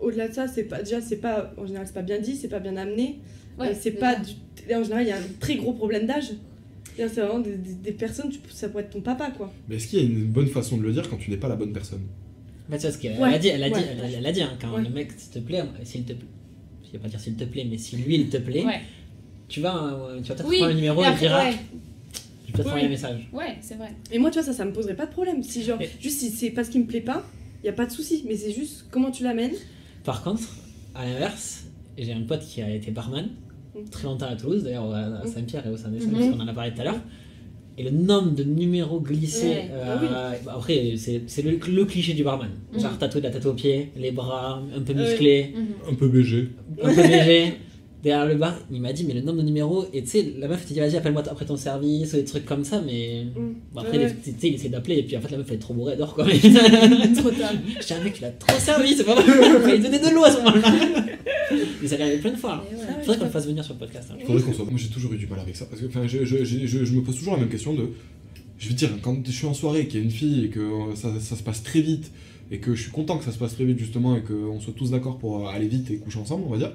Au-delà de ça, c'est pas. Déjà, c'est pas. En général, c'est pas bien dit, c'est pas bien amené. Ouais, Euh, c'est pas. Du... En général, il y a un très gros problème d'âge. C'est vraiment des, des- des personnes, tu- ça pourrait être ton papa, quoi. Mais est-ce qu'il y a une bonne façon de le dire quand tu n'es pas la bonne personne? Bah, tu vois, ce qu'elle Ouais, a dit, elle a dit, elle, elle a dit hein, quand Ouais. le mec, s'il te plaît, s'il te plaît, je vais pas dire s'il te plaît, mais si lui il te plaît, Ouais. Tu vas, euh, tu vas peut-être Oui, prendre le numéro et et après, dire, ah, ouais. je vais peut-être Ouais. envoyer un message. Ouais, c'est vrai. Et moi, tu vois, ça, ça me poserait pas de problème. Si, genre, Mais- juste si c'est pas ce qui me plaît pas, y a pas de souci. Mais c'est juste comment tu l'amènes. Par contre, à l'inverse, j'ai un pote qui a été barman très longtemps à Toulouse, d'ailleurs à à Saint-Pierre et au Saint-Denis, Mhm. parce qu'on en a parlé tout à l'heure. Et le nombre de numéros glissés. Ouais. euh, Ah bah après, c'est c'est le, le cliché du barman. Genre tatoué de la tête aux pieds, les bras un peu Ouais. musclés, Mhm. Un peu BG. un peu léger. Derrière le bar, il m'a dit, mais le nombre de numéros. Et tu sais, la meuf te dit, vas-y, appelle-moi après ton service, ou des trucs comme ça, mais. Mm. Bon, après, Ouais. tu sais, il essaie d'appeler, et puis en fait, la meuf elle est trop bourrée, elle dort quoi. Trop tard. Dis, ah, mec, tu l'as trop servi, c'est pas vrai. Il fallait donner de l'eau à ce moment-là. Mais ça arrivé plein de fois. Et ouais. Il faudrait qu'on le fasse venir sur le podcast. hein. Faudrait qu'on soit. Moi j'ai toujours eu du mal avec ça. Parce que enfin, je, je, je, je- je me pose toujours la même question de. Je veux dire, quand je suis en soirée et qu'il y a une fille et que euh, ça, ça se passe très vite et que je suis content que ça se passe très vite justement et qu'on soit tous d'accord pour aller vite et coucher ensemble, on va dire.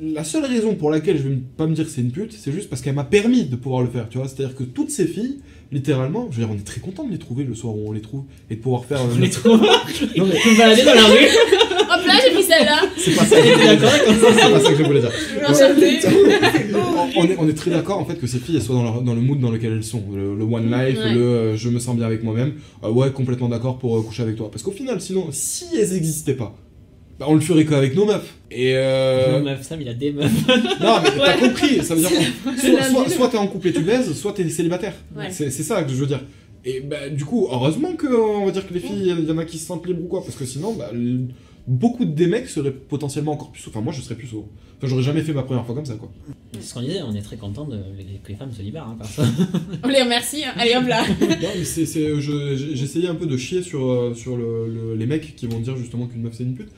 La seule raison pour laquelle je vais pas me dire que c'est une pute, c'est juste parce qu'elle m'a permis de pouvoir le faire, tu vois. C'est-à-dire que toutes ces filles, littéralement, je veux dire, on est très content de les trouver le soir où on les trouve et de pouvoir faire. euh, On les trouve. Non mais me balader dans la rue. Hop là, j'ai pris celle-là. c'est pas ça. Elle était d'accord avec C'est pas ça que je voulais dire. On, est, on est très d'accord en fait que ces filles elles soient dans, leur- dans le mood dans lequel elles sont. Le, le one life, Ouais. le euh, je me sens bien avec moi-même. Euh, ouais, complètement d'accord pour euh, coucher avec toi. Parce qu'au final, sinon, si elles existaient pas, bah, on le ferait qu'avec nos meufs. Et euh... Non, meuf, Sam, il a des meufs. non, mais t'as compris. Ça veut dire soit, soit, t'es en couple et tu baises, soit t'es célibataire. Ouais. C'est ça que je veux dire. Et bah, du coup, heureusement que on va dire que les filles, il y en a qui se sentent libres ou quoi, parce que sinon, bah, beaucoup de des mecs seraient potentiellement encore plus. Enfin, moi, je serais plus sourd. Enfin, j'aurais jamais fait ma première fois comme ça, quoi. C'est ce qu'on disait, on est très content de, que les femmes se libèrent hein, par ça. On les remercie. hein. Allez, hop là. Non, mais c'est, je- j'essayais un peu de chier sur, euh, sur le, le- les mecs qui vont dire justement qu'une meuf c'est une pute.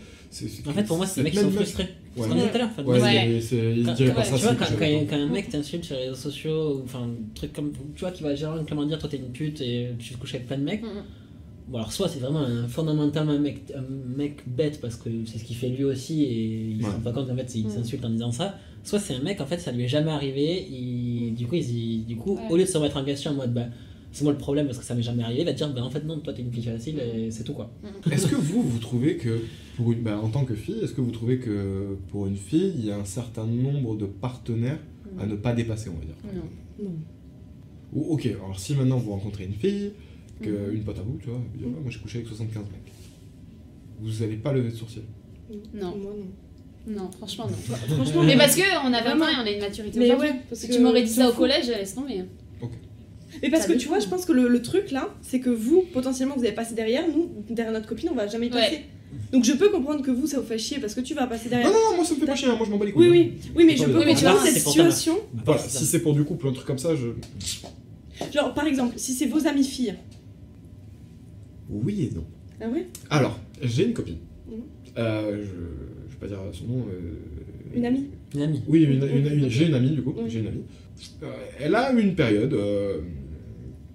En fait, pour moi, c'est des mecs qui sont frustrés. Ouais. Ce qu'on disait tout à l'heure. en fait. Ouais, Quand, tu vois, quand, un mec t'insulte sur les réseaux sociaux, ou enfin, truc comme. Tu vois, qui va généralement dire toi t'es une pute et tu te couches avec plein de mecs. Bon, alors, soit c'est vraiment un, fondamentalement un mec, un mec bête parce que c'est ce qu'il fait lui aussi et il se rend pas compte qu'en fait il Mhm. s'insulte en disant ça. Soit c'est un mec, en fait, ça lui est jamais arrivé. Il, du coup, il, du coup Ouais. au lieu de se remettre en question en mode bah, c'est moi le problème parce que ça m'est jamais arrivé, il va te dire bah en fait non, toi t'es une fille facile et c'est tout quoi. Est-ce que vous, vous trouvez que, pour une, bah, en tant que fille, est-ce que vous trouvez que pour une fille, il y a un certain nombre de partenaires à ne pas dépasser, on va dire? Non. Non. Ou ok, alors si maintenant vous rencontrez une fille, que, Mhm. une pote à vous, tu vois, vous dites, Ouais, moi j'ai couché avec 75 mecs. Vous allez pas lever de sourcil. Non. Moi, non. Non, franchement, non. Franchement, Mais parce qu'on a 20 ans Vraiment. et on a une maturité Mais ouais, parce Si que tu m'aurais dit ça au fout. collège, laisse tomber. Mais parce Ça que tu vois, je pense que le, le truc là, c'est que vous, potentiellement, vous avez passé derrière, nous, derrière notre copine, on va jamais y Ouais. Donc je peux comprendre que vous, ça vous fait chier parce que tu vas passer derrière. non, non, moi ça me fait pas chier, hein, moi je m'en bats les couilles. Oui, hein. oui, oui, mais je peux mais tu vois, comprendre cette situation. Voilà, si c'est pour du couple, un truc comme ça, je. Genre, par exemple, si c'est vos amies filles. Oui et non. Ah ouais? Alors, j'ai une copine. Mhm. Euh, je, je vais pas dire son nom. euh, Une amie? Une amie. Oui, une- une- une- j'ai une amie du coup. Oui. J'ai une amie. Euh, elle a eu une période euh,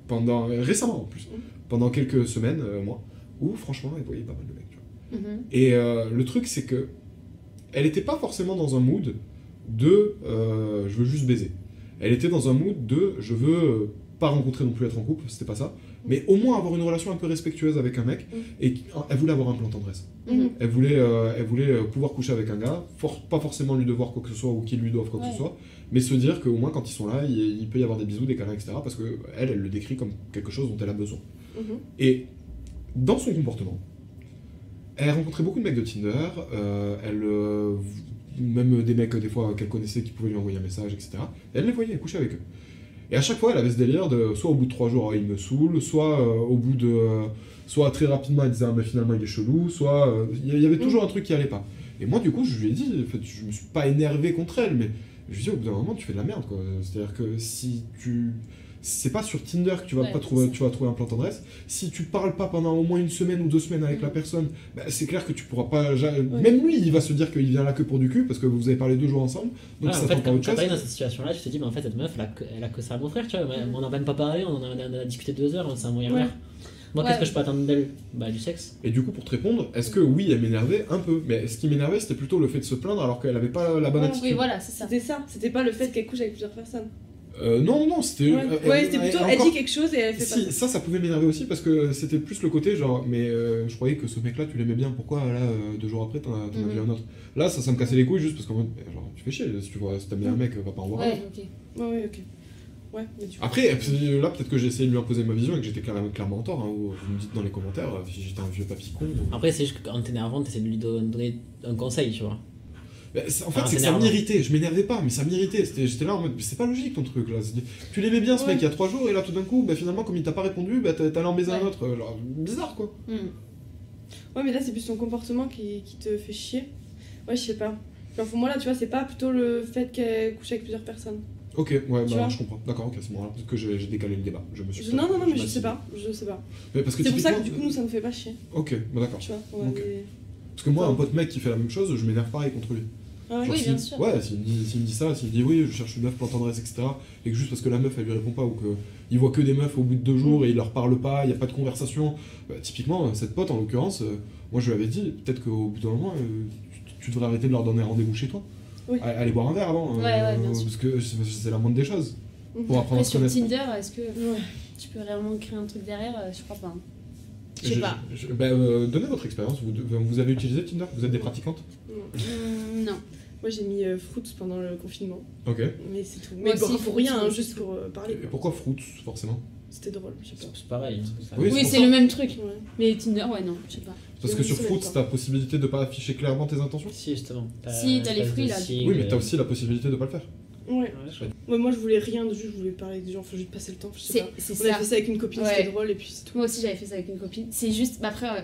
pendant récemment en plus, Mhm. pendant quelques semaines, euh, mois, où franchement elle voyait pas mal de mecs. Mhm. Et euh, le truc c'est que elle était pas forcément dans un mood de euh, je veux juste baiser. Elle était dans un mood de je veux euh, pas rencontrer non plus être en couple, c'était pas ça, mais au moins avoir une relation un peu respectueuse avec un mec. Mhm. Et elle voulait avoir un plan tendresse. Mhm. Elle voulait, euh, elle voulait pouvoir coucher avec un gars, for- pas forcément lui devoir quoi que ce soit ou qu'il lui doive quoi que ce soit, mais se dire qu'au moins quand ils sont là, il, il peut y avoir des bisous, des câlins, etc. Parce que elle, elle le décrit comme quelque chose dont elle a besoin. Et dans son comportement, elle rencontrait beaucoup de mecs de Tinder, euh, elle, euh, même des mecs des fois qu'elle connaissait qui pouvaient lui envoyer un message, etc. Et elle les voyait, elle couchait avec eux. Et à chaque fois, elle avait ce délire de soit au bout de trois jours, il me saoule, soit euh, au bout de. euh, soit très rapidement, elle disait, ah, mais finalement, il est chelou, soit. euh, Il y- il y avait toujours un truc qui allait pas. Et moi, du coup, je lui ai dit, en fait, je me suis pas énervé contre elle, mais je lui ai dit, au bout d'un moment, tu fais de la merde, quoi. C'est-à-dire que si tu. C'est pas sur Tinder que tu vas Ouais, pas c'est trouver, tu vas trouver un plan tendresse. Si tu parles pas pendant au moins une semaine ou deux semaines avec Mm. la personne, bah, c'est clair que tu pourras pas. Même lui, il va se dire qu'il vient là que pour du cul parce que vous avez parlé deux jours ensemble. Donc Ouais, ça en fait, pas autre quand chose. dans cette situation-là, tu te dis, mais en fait, cette meuf, elle a que, elle a que ça à m'offrir, tu vois. On en a même pas parlé, on en a, on a discuté deux heures, on envoyé un Ouais. verre. Moi, Ouais. qu'est-ce que je peux attendre d'elle? Bah, du sexe. Et du coup, pour te répondre, est-ce que oui, elle m'énervait un peu? Mais ce qui m'énervait, c'était plutôt le fait de se plaindre alors qu'elle avait pas la bonne Ouais, attitude. Oui, voilà, c'est ça. C'était ça, c'était pas le fait qu'elle couche avec plusieurs personnes. Euh, non, non, c'était. Ouais, euh, Ouais, c'était plutôt, elle- elle encore- dit quelque chose et elle fait Si, pas. ça, ça pouvait m'énerver aussi parce que c'était plus le côté genre, mais euh, je croyais que ce mec-là, tu l'aimais bien, pourquoi là, euh, deux jours après, t'en as, as Mhm. vu un autre? Là, ça, ça me cassait les couilles juste parce qu'en mode, genre, tu fais chier, si tu vois, si t'aimes bien un mec, va pas en voir un. Ouais, ok. Ouais, ouais, ok. Ouais, mais coup. Après, là, peut-être que j'ai essayé de lui imposer ma vision et que j'étais clairement, clairement en tort. Hein, ou vous me dites dans les commentaires si j'étais un vieux papy con. ou- Après, c'est juste que quand t'es énervant, t'essaies de lui don- donner un conseil, tu vois. Bah, en fait, Ah, c'est que c'est ça m'irritait. Je m'énervais pas, mais ça m'irritait. J'étais là en mode, mais c'est pas logique ton truc là. Tu l'aimais bien ce Ouais. mec il y a trois jours et là tout d'un coup, bah, finalement, comme il t'a pas répondu, bah, allé en baiser un Ouais. autre. Alors, bizarre quoi. Hmm. Ouais, mais là, c'est plus ton comportement qui, qui te fait chier. Ouais, je sais pas. Genre, pour moi, là, tu vois, c'est pas plutôt le fait qu'elle couche avec plusieurs personnes. Ok, ouais, Tu bah, je comprends. D'accord, ok, c'est bon. Peut-être que j'ai décalé le débat. Je me suis. Je- non, non, non, mais je sais pas. Je sais pas. Mais parce que C'est pour ça que du coup, nous, ça nous fait pas chier. Ok, bah, d'accord. Tu vois. on va Ok. des- Parce que moi, un pote mec qui fait la même chose, je m'énerve pareil contre lui. Ah ouais. Genre, Oui, s'il- bien sûr. Ouais, s'il me, dit, s'il me dit ça, s'il me dit oui, je cherche une meuf pour tendresse, etc., et que juste parce que la meuf elle lui répond pas ou qu'il voit que des meufs au bout de deux jours et il leur parle pas, il y a pas de conversation, bah, typiquement, euh, cette pote en l'occurrence, euh, moi je lui avais dit, peut-être qu'au bout d'un moment, euh, tu, tu devrais arrêter de leur donner rendez-vous chez toi. Oui. Allez aller boire un verre avant, euh, Ouais, ouais, bien sûr. parce que c'est la moindre des choses Mhm. pour apprendre Après, à se sur. Tinder, est-ce que tu peux réellement créer un truc derrière? Euh, Je crois pas. hein. Je sais pas. je- bah, euh, donnez votre expérience, vous, vous avez utilisé Tinder? Vous êtes des pratiquantes? Non. Hmm, non. Moi, j'ai mis euh, Fruits pendant le confinement. Ok. Et Mais c'est tout. Moi Mais aussi, pour Fruits, rien, hein, juste pour euh, parler. quoi. pourquoi Fruits, forcément? C'était drôle, je sais pas. C'est pareil. hein, ça. Oui, c'est le même truc. Ouais. Mais Tinder, ouais, non, je sais pas. Parce que sur Fruits, t'as possibilité de pas afficher clairement tes intentions? Si, justement. Si, t'as les fruits, là. Oui, mais t'as euh, aussi la possibilité de pas le faire. Ouais. ouais, moi, je voulais rien de juste, je voulais parler avec des gens, faut juste passer le temps, je sais pas. On avait ça. fait ça avec une copine, Ouais. c'était drôle, et puis c'est tout. Moi aussi, j'avais fait ça avec une copine. C'est juste, bah, après, euh,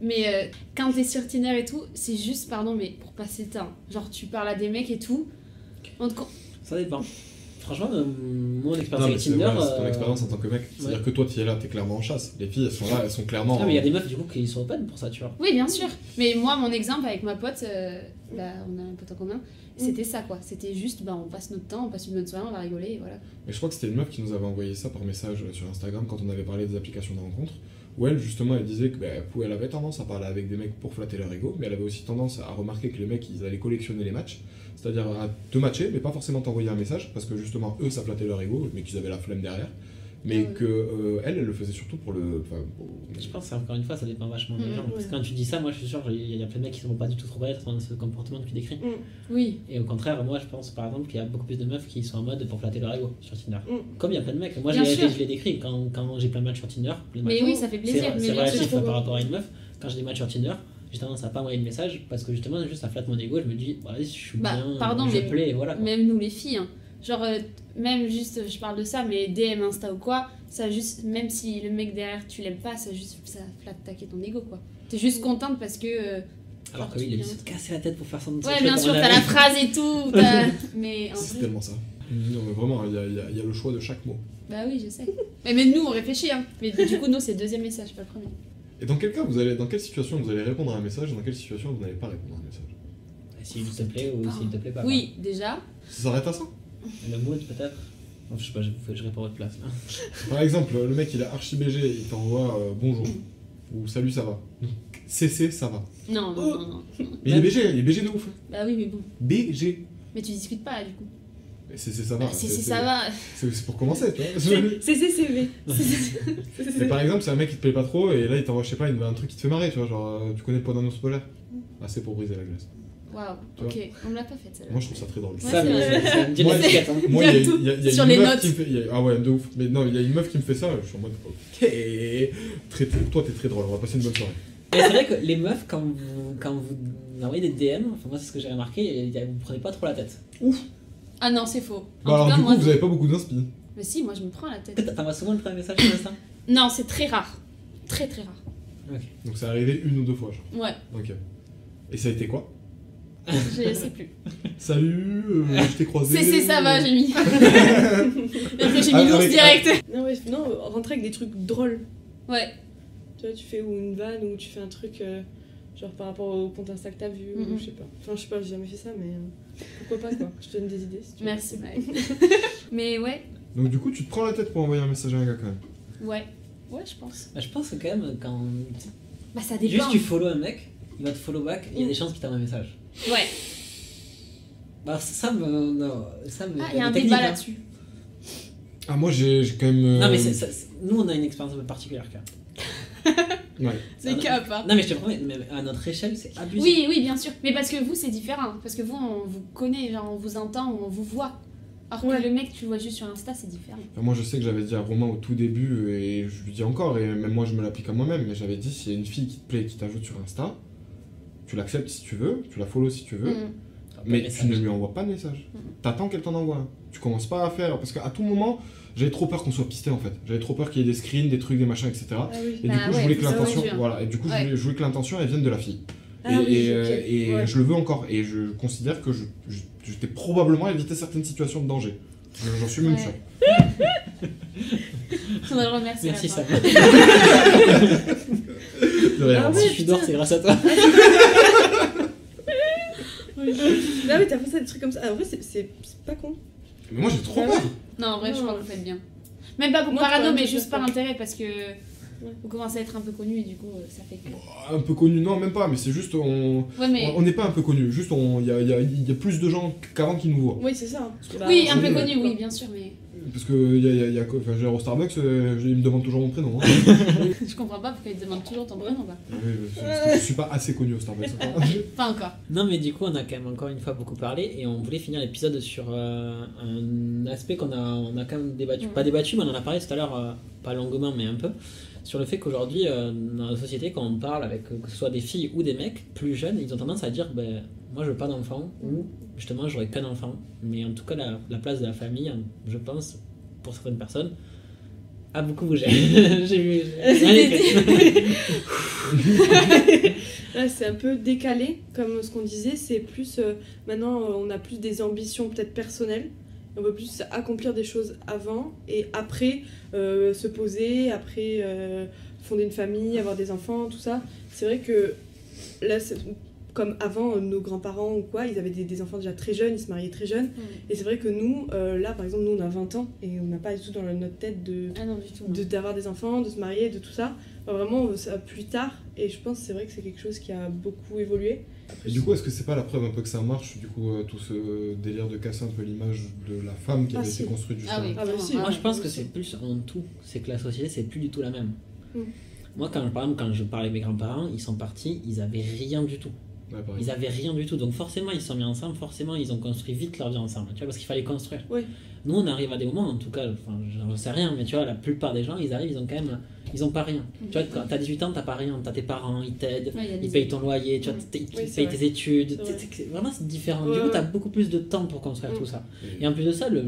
mais euh, quand t'es sur Tinder et tout, c'est juste, pardon, mais pour passer le temps. Genre, tu parles à des mecs et tout. On te Ça dépend. Franchement, euh, mon Non, expérience avec Tinder. ouais, c'est ton euh, expérience en tant que mec. C'est-à-dire que toi, tu es là, t'es clairement en chasse. Les filles, elles sont là, elles sont clairement. Ah, mais il y a des meufs du coup qui sont open pour ça, tu vois. Oui, bien sûr. Mais moi, mon exemple avec ma pote, euh, bah, on a un pote en commun, c'était ça, quoi. C'était juste, bah, on passe notre temps, on passe une bonne soirée, on va rigoler, et voilà. Mais je crois que c'était une meuf qui nous avait envoyé ça par message euh, sur Instagram quand on avait parlé des applications de rencontre. Où elle, justement, elle disait que bah, elle avait tendance à parler avec des mecs pour flatter leur ego, mais elle avait aussi tendance à remarquer que les mecs, ils allaient collectionner les matchs. C'est-à-dire à te matcher, mais pas forcément t'envoyer un message, parce que justement, eux, ça flattait leur ego, mais qu'ils avaient la flemme derrière. Mais ouais. que euh, elle, elle le faisait surtout pour le. Je pense que encore une fois, ça dépend vachement des Mhm, gens. Parce que quand tu dis ça, moi je suis sûr, il y a plein de mecs qui ne vont pas du tout trop être dans ce comportement que tu décris. Oui. Et au contraire, moi je pense par exemple qu'il y a beaucoup plus de meufs qui sont en mode pour flatter leur ego sur Tinder. Mm. Comme il y a plein de mecs. Moi je Bien l'ai sûr. je l'ai décrit quand, quand j'ai plein de matchs sur Tinder. plein de Mais matchs. oui, ça fait plaisir. C'est relatif par rapport à une meuf. Quand j'ai des matchs sur Tinder, j'ai tendance à pas envoyer de message parce que justement, juste ça flatte mon ego. Je me dis, vas-y, je suis Bah, bien, pardon, je mais plais, voilà. quoi. Même nous, les filles, hein. Genre, euh, même juste, je parle de ça, mais DM, Insta ou quoi, ça juste, même si le mec derrière, tu l'aimes pas, ça juste, ça flatte taquer ton ego, quoi. T'es juste contente parce que... euh, Alors que oui, il a se casser la tête pour faire son Ouais, bien sûr, t'as la phrase et tout, mais C'est vrai... tellement ça. Non, mais vraiment, il y a, il y y a le choix de chaque mot. Bah oui, je sais. Mais même nous, on réfléchit, hein. Mais du coup, nous, c'est le deuxième message, pas le premier. Et dans quel cas vous allez, dans quelle situation vous allez répondre à un message et dans quelle situation vous n'allez pas répondre à un message? S'il te plaît ou s'il te plaît pas. Oui, déjà. Ça s'arrête à ça? Le mood peut-être Je sais pas, je, je réponds à votre place là. Par exemple, le mec il est archi BG, il t'envoie euh, bonjour ou salut ça va. CC ça va. Non, non, non, non. Mais il est BG, il est BG de ouf. Bah oui, mais bon. BG. Mais tu discutes pas, là, du coup. CC ça va. Bah, si, ça va. C'est c'est pour commencer, tu vois. C'est CCCV. Mais par exemple, c'est un mec qui te plaît pas trop et là il t'envoie, je sais pas, un truc qui te fait marrer, tu vois. Genre, euh, tu connais le poids d'un ours polaire Ah, c'est pour briser la glace. Waouh, ok. On me l'a pas faite, celle-là. Moi je trouve ça très drôle. Ça, ça- ça Moi, il y a, Sur une les meuf notes. qui me fait. il y a- ah ouais, de ouf. Mais non, il y a une meuf qui me fait ça, je suis en mode. Ok. Très, très- toi, t'es très drôle, on va passer une bonne soirée. Mais c'est vrai que les meufs, quand vous, quand vous envoyez des DM, enfin moi c'est ce que j'ai remarqué, vous prenez pas trop la tête. Ah non, c'est faux. En Bah alors, cas, du moi, coup, vous avez pas beaucoup d'inspi. Mais si, moi, je me prends la tête. T'envoies souvent le premier message sur Insta Non, c'est très rare. Très, très rare. Donc, c'est arrivé une ou deux fois, genre. Ouais, Ok. Et ça a été quoi? Je sais plus. Salut, euh, je t'ai croisé. C'est, c'est, ça va, j'ai mis. Et après, j'ai mis l'ours direct. Non, ouais, non, rentrer avec des trucs drôles. Ouais. Tu vois, tu fais ou une vanne ou tu fais un truc euh, genre par rapport au compte Insta que t'as vu ou Mhm. je sais pas. Enfin, je sais pas, j'ai jamais fait ça, mais euh, pourquoi pas quoi. Je te donne des idées si tu veux. Merci, Maëlle. Mais ouais, Donc, du coup, tu te prends la tête pour envoyer un message à un gars quand même. ouais. Ouais, je pense. Bah, Je pense que quand même, quand Bah, ça dépend. juste tu follow un mec, il va te follow back, il y a des chances qu'il t'envoie un message. Ouais. Bah ça me... Non, ça me... Ah, il y a un débat hein. là-dessus. Ah, moi j'ai j'ai quand même. euh, Non, mais ça- nous, on a une expérience un peu particulière, quand même. Ouais. C'est cap, hein. Non, mais je te promets, mais à notre échelle, c'est abusé. Oui, oui, bien sûr. Mais parce que vous, c'est différent. Parce que vous, on vous connaît, genre, on vous entend, on vous voit. Alors Ouais. que le mec, tu le vois juste sur Insta, c'est différent. Enfin, moi, je sais que j'avais dit à Romain au tout début, et je lui dis encore, et même moi, je me l'applique à moi-même, mais j'avais dit s'il y a une fille qui te plaît et qui t'ajoute sur Insta, tu l'acceptes si tu veux, tu la follow si tu veux, Mm. mais tu ne lui envoies pas de message. Mhm. T'attends qu'elle t'en envoie. Tu commences pas à faire, parce qu'à tout moment, j'avais trop peur qu'on soit pisté en fait. J'avais trop peur qu'il y ait des screens, des trucs, des machins, etc. Ah oui. Et Bah du coup, je voulais que ça, l'intention, voilà, et du coup, je voulais, je voulais que l'intention, elle vienne de la fille. Ah et oui, et, ok. euh, et Ouais. je le veux encore. Et je considère que je, je, je t'ai probablement évité certaines situations de danger. Je- J'en suis même Ouais. sûr. On va le remercier. Merci, Sam. De rien. Ah si je suis dehors, c'est grâce à toi. Là, oui, t'as pensé à des trucs comme ça. Ah, en vrai, c'est- pas con. Mais moi, j'ai trop Ah peur. Non, en vrai, je Non. crois que vous faites bien. Même pas pour Moi, parano, mais juste par intérêt parce que vous commencez à être un peu connu et du coup, euh, ça fait que. Un peu connu, non, même pas, mais c'est juste, on Ouais, mais. on n'est pas un peu connu. Juste, il y a, il y a- il y a plus de gens qu'avant qui nous voient. Oui, c'est ça. Bah, Oui, un peu connu, oui, bien sûr, mais Parce que il y a, il y a- il y a quoi Enfin, genre au Starbucks, euh, ils me demandent toujours mon prénom. hein. je comprends pas pourquoi ils te demandent toujours ton prénom, quoi. Oui, parce que je suis pas assez connu au Starbucks. Pas encore. Non, mais du coup, on a quand même encore une fois beaucoup parlé et on voulait finir l'épisode sur euh, un aspect qu'on a, on a quand même débattu. Pas débattu, mais on en a parlé tout à l'heure, euh, pas longuement, mais un peu, sur le fait qu'aujourd'hui, euh, dans la société, quand on parle avec que ce soit des filles ou des mecs plus jeunes, ils ont tendance à dire ben, Moi, je veux pas d'enfant, ou justement, j'aurais qu'un enfant. Mais en tout cas, la, la place de la famille, je pense, pour certaines personnes, a beaucoup bougé. J'ai vu. C'est un peu décalé, comme ce qu'on disait. C'est plus. euh, maintenant, euh, on a plus des ambitions peut-être personnelles. On veut plus accomplir des choses avant et après euh, se poser, après euh, fonder une famille, avoir des enfants, tout ça. C'est vrai que là, c'est- comme avant, euh, nos grands-parents ou quoi, ils avaient des, des enfants déjà très jeunes, ils se mariaient très jeunes. Et c'est vrai que nous, euh, là, par exemple, nous, on a 20 ans et on n'a pas du tout dans notre tête de, Ah non. de- d'avoir des enfants, de se marier, de tout ça. Enfin, vraiment, ça plus tard. Et je pense que c'est vrai que c'est quelque chose qui a beaucoup évolué. Et du coup, est-ce que c'est pas la preuve un peu que ça marche, du coup, euh, tout ce délire de casser un peu l'image de la femme qui Ah, avait si. été construite Ah justement oui, Ah bah clairement. si. Moi, je pense que c'est plus en tout, c'est que la société, c'est plus du tout la même. Mm. Moi, quand, par exemple, quand je parlais avec mes grands-parents, ils sont partis, ils avaient rien du tout. Ouais. Ils avaient rien du tout. Donc, forcément, ils se sont mis ensemble, forcément, ils ont construit vite leur vie ensemble, tu vois, parce qu'il fallait construire. Oui. Nous, on arrive à des moments, en tout cas, enfin, j'en sais rien, mais tu vois, la plupart des gens, ils arrivent, ils ont quand même, ils ont pas rien. Tu vois, quand t'as 18 ans, t'as pas rien, t'as tes parents, ils t'aident. Ouais, Ils payent ton loyer, tu vois, ils payent vrai. tes études. Vrai. Vraiment, c'est différent. Ouais, du coup, ouais. t'as beaucoup plus de temps pour construire Mm. tout ça. Et- Et en plus de ça, le,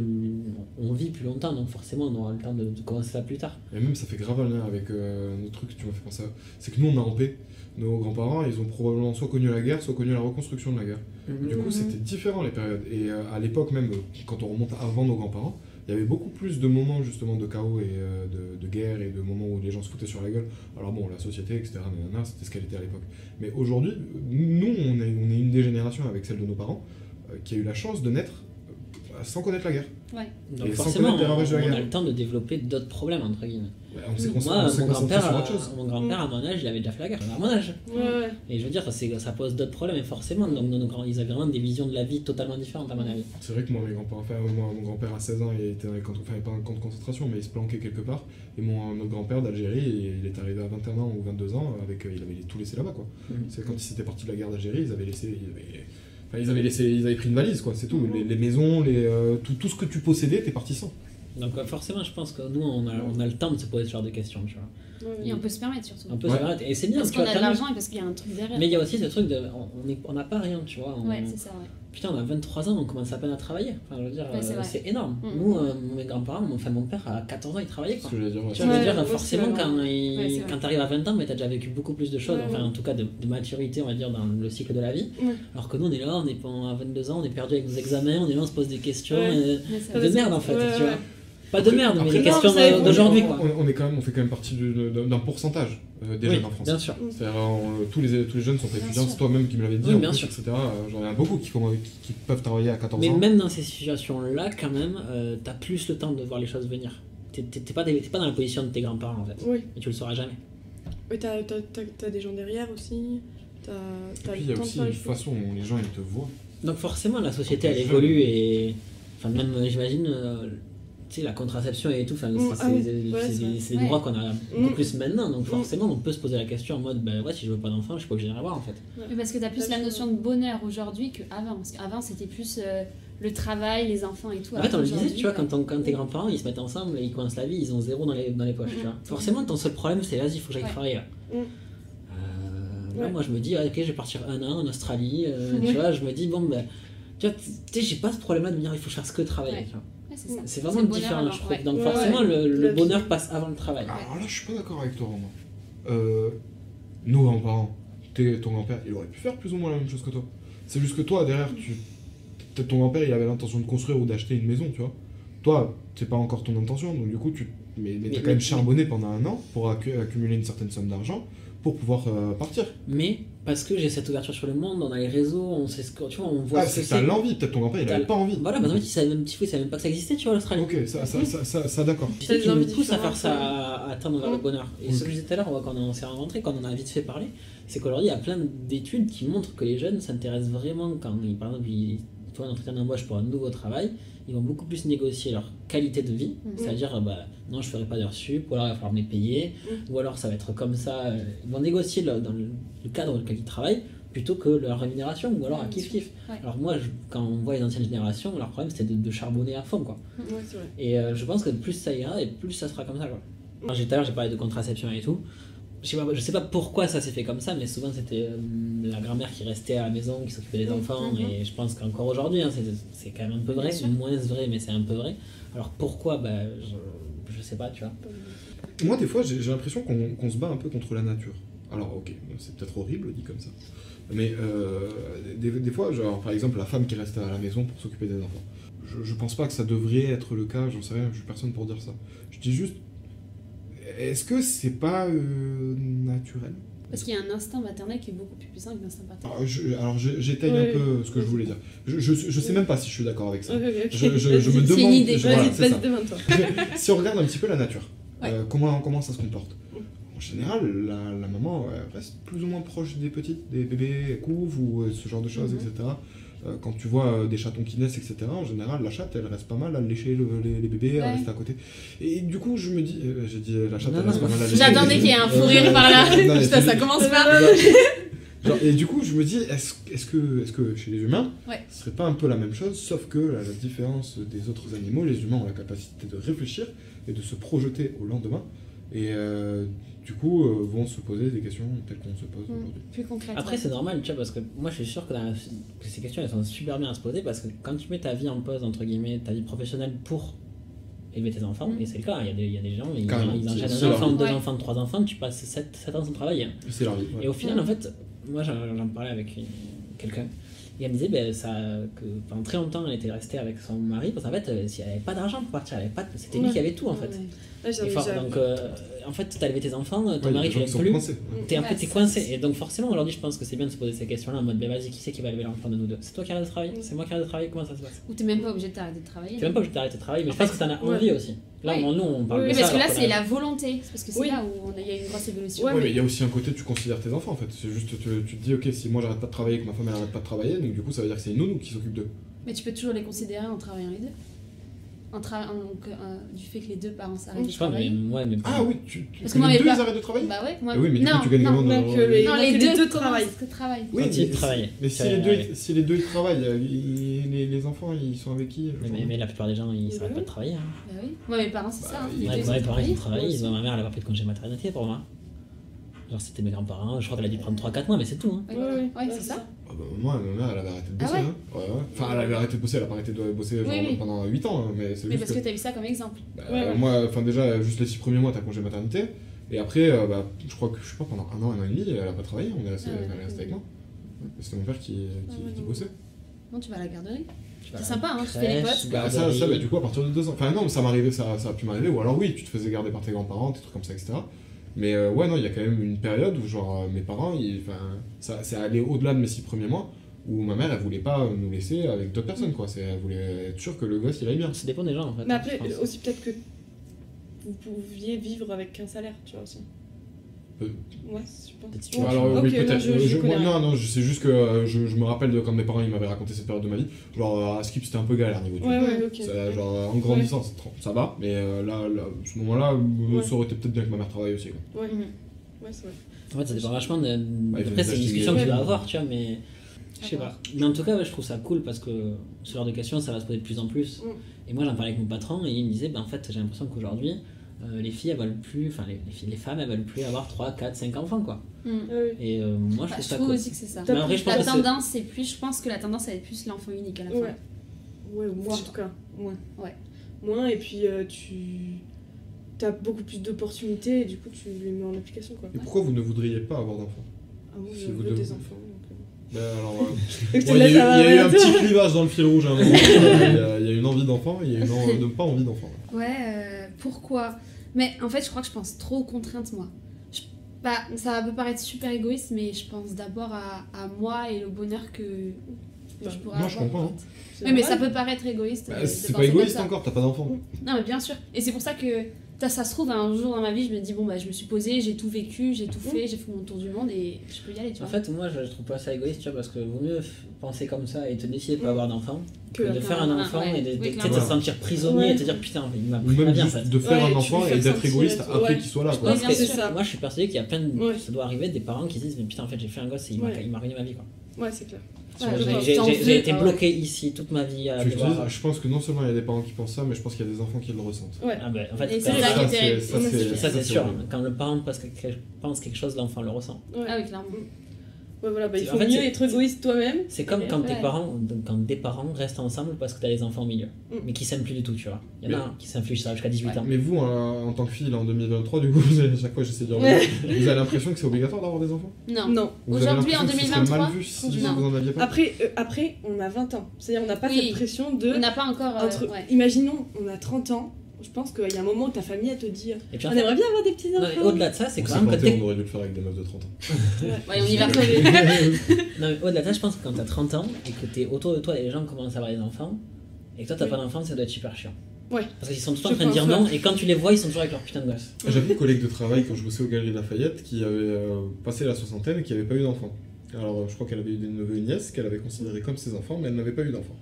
on vit plus longtemps, donc forcément, on aura le temps de, de commencer ça plus tard. Et même ça fait grave un lien avec euh, un autre truc tu m'as fait penser à. C'est que nous on a en paix. Nos grands-parents, ils ont probablement soit connu la guerre, soit connu la reconstruction de la guerre. Du coup, Mhm. c'était différent les périodes. Et euh, à l'époque même, euh, quand on remonte avant nos grands-parents, il y avait beaucoup plus de moments justement de chaos et euh, de, de guerre et de moments où les gens se foutaient sur la gueule. Alors bon, la société, etc., c'était ce qu'elle était à l'époque. Mais aujourd'hui, nous, on est, on est une des générations avec celle de nos parents euh, qui a eu la chance de naître sans connaître la guerre. Donc Et sans forcément, on, a le temps de développer d'autres problèmes, entre guillemets. Ouais, on Moi, on s'est mon grand-père, mon à mon âge, il avait déjà fait la guerre. À mon âge. Ouais, ouais. Et je veux dire, ça pose d'autres problèmes, et forcément. Donc, ils avaient vraiment des visions de la vie totalement différentes, à mon avis. C'est vrai que moi, mes grands-parents, enfin, moi, mon grand-père à 16 ans, il était dans les camps, enfin, pas un camp de concentration, mais il se planquait quelque part. Et mon notre grand-père d'Algérie, il est arrivé à 21 ans ou 22 ans, avec, euh, il avait tout laissé là-bas, quoi. C'est quand ils s'étaient partis de la guerre d'Algérie, ils avaient laissé, ils avaient, enfin, ils avaient laissé, ils avaient pris une valise, quoi. C'est tout. Mhm. Les, les maisons, les, euh, tout, tout ce que tu possédais, t'es parti sans. Donc, euh, forcément, je pense que nous, on a, on a le temps de se poser ce genre de questions, tu vois. Et on peut se permettre surtout. On peut Ouais. se permettre- Et c'est bien, Parce tu qu'on vois, a de l'argent et parce qu'il y a un truc derrière. Mais il y a aussi ce truc de. On n'a pas rien, tu vois. on- Ouais, c'est ça, ouais. Putain, on a 23 ans, on commence à peine à travailler. Enfin, je veux dire, Ouais, c'est euh, c'est énorme. Mm. Nous, euh, mes grands-parents, mon, enfin, mon père, à 14 ans, il travaillait, quoi. ce que j'allais dire. ouais. Tu vois, je veux dire, moi, forcément, c'est quand, il- quand t'arrives à 20 ans, mais t'as déjà vécu beaucoup plus de choses, Ouais, enfin, ouais. en tout cas, de, de maturité, on va dire, dans le cycle de la vie. Ouais. Alors que nous, on est là, on est pas à 22 ans, on est perdu avec nos examens, on est là, on se pose des questions. Ouais. euh, de merde, en fait, Ouais, tu vois. Pas de merde, mais non, questions d'aujourd'hui, quoi. On, on est quand même, on fait quand même partie du- d'un pourcentage euh, des Oui, jeunes en France. bien sûr. Euh, tous, les, tous les jeunes sont étudiants, c'est toi-même qui me l'avais dit, Oui, en bien plus, sûr. etc. Euh, J'en ai beaucoup qui, comm- qui, qui peuvent travailler à 14 Mais ans. même dans ces situations-là, quand même, euh, t'as plus le temps de voir les choses venir. T'es pas, pas dans la position de tes grands-parents, en fait. Oui. Et tu le sauras jamais. Oui, t'as, des gens derrière aussi. Et t'as puis il y a aussi une les façon dont les gens ils te voient. Donc forcément, la société, elle évolue et... Enfin, même, j'imagine, euh, tu sais, la contraception et tout, enfin, Mm, c'est ah oui, ouais, des, Ouais. droits qu'on a beaucoup Mm. plus maintenant, donc Mm. forcément on peut se poser la question en mode bah ouais, si je veux pas d'enfant, je sais pas que j'ai rien à voir en fait. Mais parce que t'as plus la notion de bonheur aujourd'hui qu'avant. Parce qu'avant, c'était plus euh, le travail, les enfants et tout. En fait, on le disait, tu vois, bah, quand, ton- quand tes grands-parents ils se mettent ensemble et ils coincent la vie, ils ont zéro dans les, dans les poches, tu vois. Forcément, ton seul problème c'est vas-y, il faut que j'aille Ouais. travailler là. Mm. Euh, là, Ouais. moi je me dis, ah, ok, je vais partir un an en Australie, euh, Ouais. tu vois, je me dis, bon, ben, tu vois, tu sais, j'ai pas ce problème-là de me dire, il faut que je fasse que travailler, Ouais. tu vois. Ouais, c'est vraiment bonheur différent, je trouve. ouais. Donc Ouais, forcément, ouais. le, bonheur passe avant le travail. Alors là, je suis pas d'accord avec toi, Romain. Euh, nos grands-parents, t'es- ton grand-père, il aurait pu faire plus ou moins la même chose que toi. C'est juste que toi, derrière, tu... peut-être ton grand-père, il avait l'intention de construire ou d'acheter une maison, tu vois. Toi, c'est pas encore ton intention, donc du coup, tu... Mais, mais Mais- t'as quand même charbonné pendant un an pour accu- accumuler une certaine somme d'argent pour pouvoir euh, partir. Mais parce que j'ai cette ouverture sur le monde, on a les réseaux, on sait ce que tu vois, on voit Ah, c'est t'as l'envie, peut-être ton grand-père, il avait pas envie. Voilà, bah en fait, il savait même, il savait même pas que ça existait, tu vois, l'Australie. Ok, ça, ça, ça, ça, ça, d'accord. Tu sais nous pousse à faire ça, à atteindre vers le bonheur. Et ce que je disais tout à l'heure, quand on s'est rencontrés, quand on a vite fait parler, c'est qu'aujourd'hui, il y a plein d'études qui montrent que les jeunes s'intéressent vraiment quand, ils, par exemple, ils font un entretien d'embauche pour un nouveau travail, ils vont beaucoup plus négocier leur qualité de vie, Mhm. c'est-à-dire, bah, non, je ferai pas d'heures sup, ou alors il va falloir me les payer, Mm. ou alors ça va être comme ça. euh, Ils vont négocier le- dans le, le cadre dans lequel ils travaillent plutôt que leur rémunération, ou alors à kiff-kiff. Ouais. Alors moi, je- quand on voit les anciennes générations, leur problème c'était de, de charbonner à fond, quoi. Ouais, c'est vrai. Et euh, je pense que plus ça ira et plus ça sera comme ça. Quoi. Tout à l'heure, j'ai parlé de contraception et tout. Je sais, pas, je sais pas pourquoi ça s'est fait comme ça, mais souvent c'était euh, la grand-mère qui restait à la maison, qui s'occupait des enfants. Mhm. Et je pense qu'encore aujourd'hui, hein, c'est, quand même un peu vrai, moins vrai, mais c'est un peu vrai. Alors pourquoi? Bah, je, je sais pas, tu vois. Moi, des fois, j'ai l'impression qu'on se bat un peu contre la nature. Alors, ok, c'est peut-être horrible dit comme ça. Mais euh, des, des fois, genre, par exemple, la femme qui reste à la maison pour s'occuper des enfants. Je, je pense pas que ça devrait être le cas, j'en sais rien, je suis personne pour dire ça. Je dis juste, est-ce que c'est pas euh, naturel? Parce qu'il y a un instinct maternel qui est beaucoup plus puissant que l'instinct paternel. alors, Ouais, un peu ce que je voulais dire. Je, je, je sais même pas si je suis d'accord avec ça. Je, je- je me C'est une demande. idée. voilà, ça. demande-toi. si on regarde un petit peu la nature, Ouais. euh, comment, comment ça se comporte? En général, la, la maman elle reste plus ou moins proche des petites, des bébés, elle couve ou euh, ce genre de choses, Mhm. etc. Euh, quand tu vois euh, des chatons qui naissent, etc., en général, la chatte, elle reste pas mal à lécher le- les, les bébés, à Ouais. rester à côté. Et du coup, je me dis, euh, j'ai dit, la chatte, Non, elle reste non. pas mal à lécher. J'attendais qu'il y ait un fou Euh, rire par là. non, Putain, ça commence pas. Genre, et du coup, je me dis, est-ce est que, est que chez les humains, Ouais. ce serait pas un peu la même chose, sauf que la, la différence des autres animaux, les humains ont la capacité de réfléchir et de se projeter au lendemain, et euh, du coup, euh, vont se poser des questions telles qu'on se pose Mm. aujourd'hui. Plus concrètement. Après, c'est normal, tu vois, parce que moi je suis sûr que, dans la- que ces questions elles sont super bien à se poser parce que quand tu mets ta vie en pause, entre guillemets, ta vie professionnelle pour élever tes enfants, Mm. et c'est le cas, il y, a des- il y a des gens, ils, ils enchaînent un enfant, deux Ouais. enfants, trois enfants, tu passes 7, ans sans travailler. C'est leur vie. ouais. Et au final, en fait, moi j'en parlais avec quelqu'un, et elle me disait ben, ça, que pendant très longtemps elle était restée avec son mari parce qu'en fait, euh, si elle avait pas d'argent pour partir, elle avait pas, c'était lui qui avait tout en fait. Ouais. J'en ai donc, euh, en fait, t'as élevé tes enfants, ton Ouais, mari tu gens l'aimes qui sont plus, coincés, ouais. t'es un Ouais, peu t'es ça, coincé. c'est- Et donc, forcément, aujourd'hui, je pense que c'est bien de se poser ces questions-là en mode ben vas-y, qui c'est qui va élever l'enfant de nous deux? C'est toi qui arrêtes de travailler C'est moi qui arrête de travailler Comment ça se passe? Ou t'es même pas obligé de t'arrêter de travailler. T'es même pas obligé d'arrêter de travailler, mais En je pense que t'en as ouais. envie aussi. Là, Oui. on- nous, on parle Oui, de Oui, ça. parce que là, alors c'est la volonté. C'est parce que c'est Oui. là où on a- il y a une grosse évolution. Ouais, Ouais, mais- mais il y a aussi un côté, tu considères tes enfants en fait. C'est juste, tu, tu te dis, ok, si moi j'arrête pas de travailler, que ma femme elle arrête pas de travailler, donc du coup ça veut dire que c'est une nounou qui s'occupe d'eux. Mais tu peux toujours les considérer en travaillant les deux. En donc, euh, du fait que les deux parents s'arrêtent de pas, mais travailler. ouais, mais. Ah oui, tu, tu Parce que que moi, les deux pa- ils arrêtent de travailler Bah ouais, moi. Ah oui, mais du non, coup tu gagnes non, dans- non, que les- Non, les les deux, deux travaillent. que travaillent. Oui, mais, ils travaillent. mais si les, deux, si les deux ils travaillent, euh, ils- les, les enfants ils sont avec qui Mais, mais, mais la plupart des gens, ils s'arrêtent oui. pas de travailler. Hein. Bah oui. Moi, mes parents, c'est Bah, ça. hein. ils- Les Ouais, ouais, ils pareil, ils travaillent. Ils ont ma mère, elle a pas pris de congé maternité pour moi. Genre, c'était mes grands-parents. Je crois qu'elle a dû prendre 3-4 mois, mais c'est tout. Hein. Ouais, Ouais, c'est ça. Ah bah, moi, ma mère elle avait arrêté de Ah bosser. ouais hein. Ouais, ouais. Enfin, elle avait arrêté de bosser, elle a pas arrêté de bosser genre, Oui, oui. pendant 8 ans, hein, mais c'est Mais juste parce que. que t'as eu ça comme exemple. bah, Ouais, ouais. Moi, enfin déjà, juste les 6 premiers mois, t'as congé maternité. Et après, euh, bah, je crois que, je sais pas, pendant un an, un an et demi, elle a pas travaillé, on est resté, Ah elle est restée avec moi. C'était mon père qui, qui, Ah ouais, qui non. bossait. Non, tu vas à la garderie. C'est sympa, hein, tu fais les potes. Bah, ça, ça, bah, du coup, à partir de 2 ans. Enfin, non, ça m'arrivait, ça, ça a pu m'arriver, ou alors oui, tu te faisais garder par tes grands-parents, des trucs comme ça, etc. Mais euh, ouais, non, il y a quand même une période où, genre, euh, mes parents, ils- enfin, ça, c'est allé au-delà de mes 6 premiers mois, où ma mère, elle voulait pas nous laisser avec d'autres personnes, quoi. C'est- Elle voulait être sûre que le gosse, il aille bien. Ça dépend des gens en fait. Mais hein, après, aussi peut-être que vous pouviez vivre avec qu'un salaire, tu vois aussi. Ouais, je pense. Ouais. alors oui, non, peut-être. je- Euh, je je- moi, non, non, sais juste que euh, je, je me rappelle de quand mes parents ils m'avaient raconté cette période de ma vie. Genre, à Skip, c'était un peu galère niveau du Ouais, ouais. Ça, genre, en grandissant, c'est trop- ça va, mais euh, là, là, à ce moment-là, Ouais. ça aurait été peut-être bien que ma mère travaille aussi. Quoi. Ouais, ouais, c'est vrai. En fait, ça dépend vachement de. Après, c'est une discussion que tu vas Ouais. avoir, tu vois, mais. Je sais pas. Mais en tout cas, ouais, je trouve ça cool parce que ce genre de questions, ça va se poser de plus en plus. Mm. Et moi, j'en parlais avec mon patron et il me disait, ben, en fait, j'ai l'impression qu'aujourd'hui, euh, les filles, elles veulent plus. Enfin, les, les filles, les femmes, elles veulent plus avoir 3, 4, 5 enfants, quoi. Ouais. Et euh, moi, je Bah, trouve je ça trouve aussi que c'est ça. Mais en vrai, je pense La tendance, c'est plus, je pense que la tendance, elle est plus l'enfant unique à la fin. Ouais. Ouais, moi en tout cas, moins. Ouais. Moins, et puis euh, tu as beaucoup plus d'opportunités et du coup tu les mets en application quoi. Et pourquoi vous ne voudriez pas avoir d'enfants Ah, moi, Si vous des enfants. Euh. Ben, alors, euh, Je Il y a eu, y a un petit clivage dans le fil rouge à un moment. il, y a, il y a une envie d'enfant et il y a une en- de pas envie d'enfant. Ouais, euh, pourquoi? Mais en fait, je crois que je pense trop aux contraintes, moi. Je- bah, ça peut paraître super égoïste, mais je pense d'abord à, à moi et le bonheur que, que Bah, je pourrais moi, je avoir. comprends, en fait. C'est Oui, mais ça peut paraître égoïste. Bah, c'est pas égoïste encore, t'as pas d'enfant. Non, mais bien sûr. Et c'est pour ça que ça, ça se trouve, un jour dans ma vie, je me dis, bon, bah, je me suis posée, j'ai tout vécu, j'ai tout fait, j'ai fait mon tour du monde et je peux y aller, tu En vois. fait, moi, je trouve pas ça égoïste, tu vois, parce que vaut mieux penser comme ça et te décider de pas Mm. avoir d'enfant que Que de faire un enfant ouais. et de, Oui, te sentir prisonnier Ouais. et te dire putain, il m'a pris ma même vie en juste fait. de faire Ouais, un enfant et d'être égoïste après qu'il soit là. Quoi. Parce bien que ça. Moi, je suis persuadé qu'il y a plein de. Ouais. Ça doit arriver des parents qui se disent, mais putain, en fait, j'ai fait un gosse et il m'a Ouais. il m'a ruiné ma vie quoi. Ouais, c'est clair. J'ai- été ouais. bloqué ici toute ma vie à je te pense que non seulement il y a des parents qui pensent ça, mais je pense qu'il y a des enfants qui le ressentent. Ouais. Ah ben, en fait, ça c'est sûr. Quand le parent pense quelque, pense quelque chose, l'enfant le ressent. Ouais. Ah oui, clairement. Ouais, voilà, bah, il En faut fait, mieux être égoïste toi-même. C'est comme quand tes parents, quand des parents restent ensemble parce que t'as des enfants au milieu, Mm. mais qui s'aiment plus du tout, tu vois. Il y en a Mais- un qui s'inflige ça jusqu'à 18 ans. Mais vous, hein, en tant que fille, là, en 2023, du coup, vous avez, à chaque fois j'essaie de dire, vous avez l'impression que c'est obligatoire d'avoir des enfants? Non. Aujourd'hui, en l'impression que ce serait 2023, mal vu si non. vous en aviez pas? Après, euh, après, on a 20 ans. C'est-à-dire, on n'a pas Oui. cette pression de. On n'a pas encore. euh, entre... ouais. Imaginons, on a 30 ans. Je pense qu'il y a un moment où ta famille, elle te dit Et puis On aimerait bien avoir des petits enfants. au-delà de ça, c'est quand même on aurait dû le faire avec des meufs de 30 ans. Ouais, on y va. Non, mais au-delà de ça, je pense que quand t'as 30 ans et que t'es autour de toi, les gens commencent à avoir des enfants, et que toi t'as Oui. pas d'enfants, ça doit être super chiant. Ouais. Parce qu'ils sont tout le temps Je en train de dire non, et quand tu les vois, ils sont toujours avec leur putain de gosse. J'avais une collègue de travail quand je bossais aux Galeries Lafayette qui avait euh, passé la soixantaine et qui n'avait pas eu d'enfant. Alors, euh, je crois qu'elle avait eu des neveux et nièces qu'elle avait considérés comme ses enfants, mais elle n'avait pas eu d'enfant.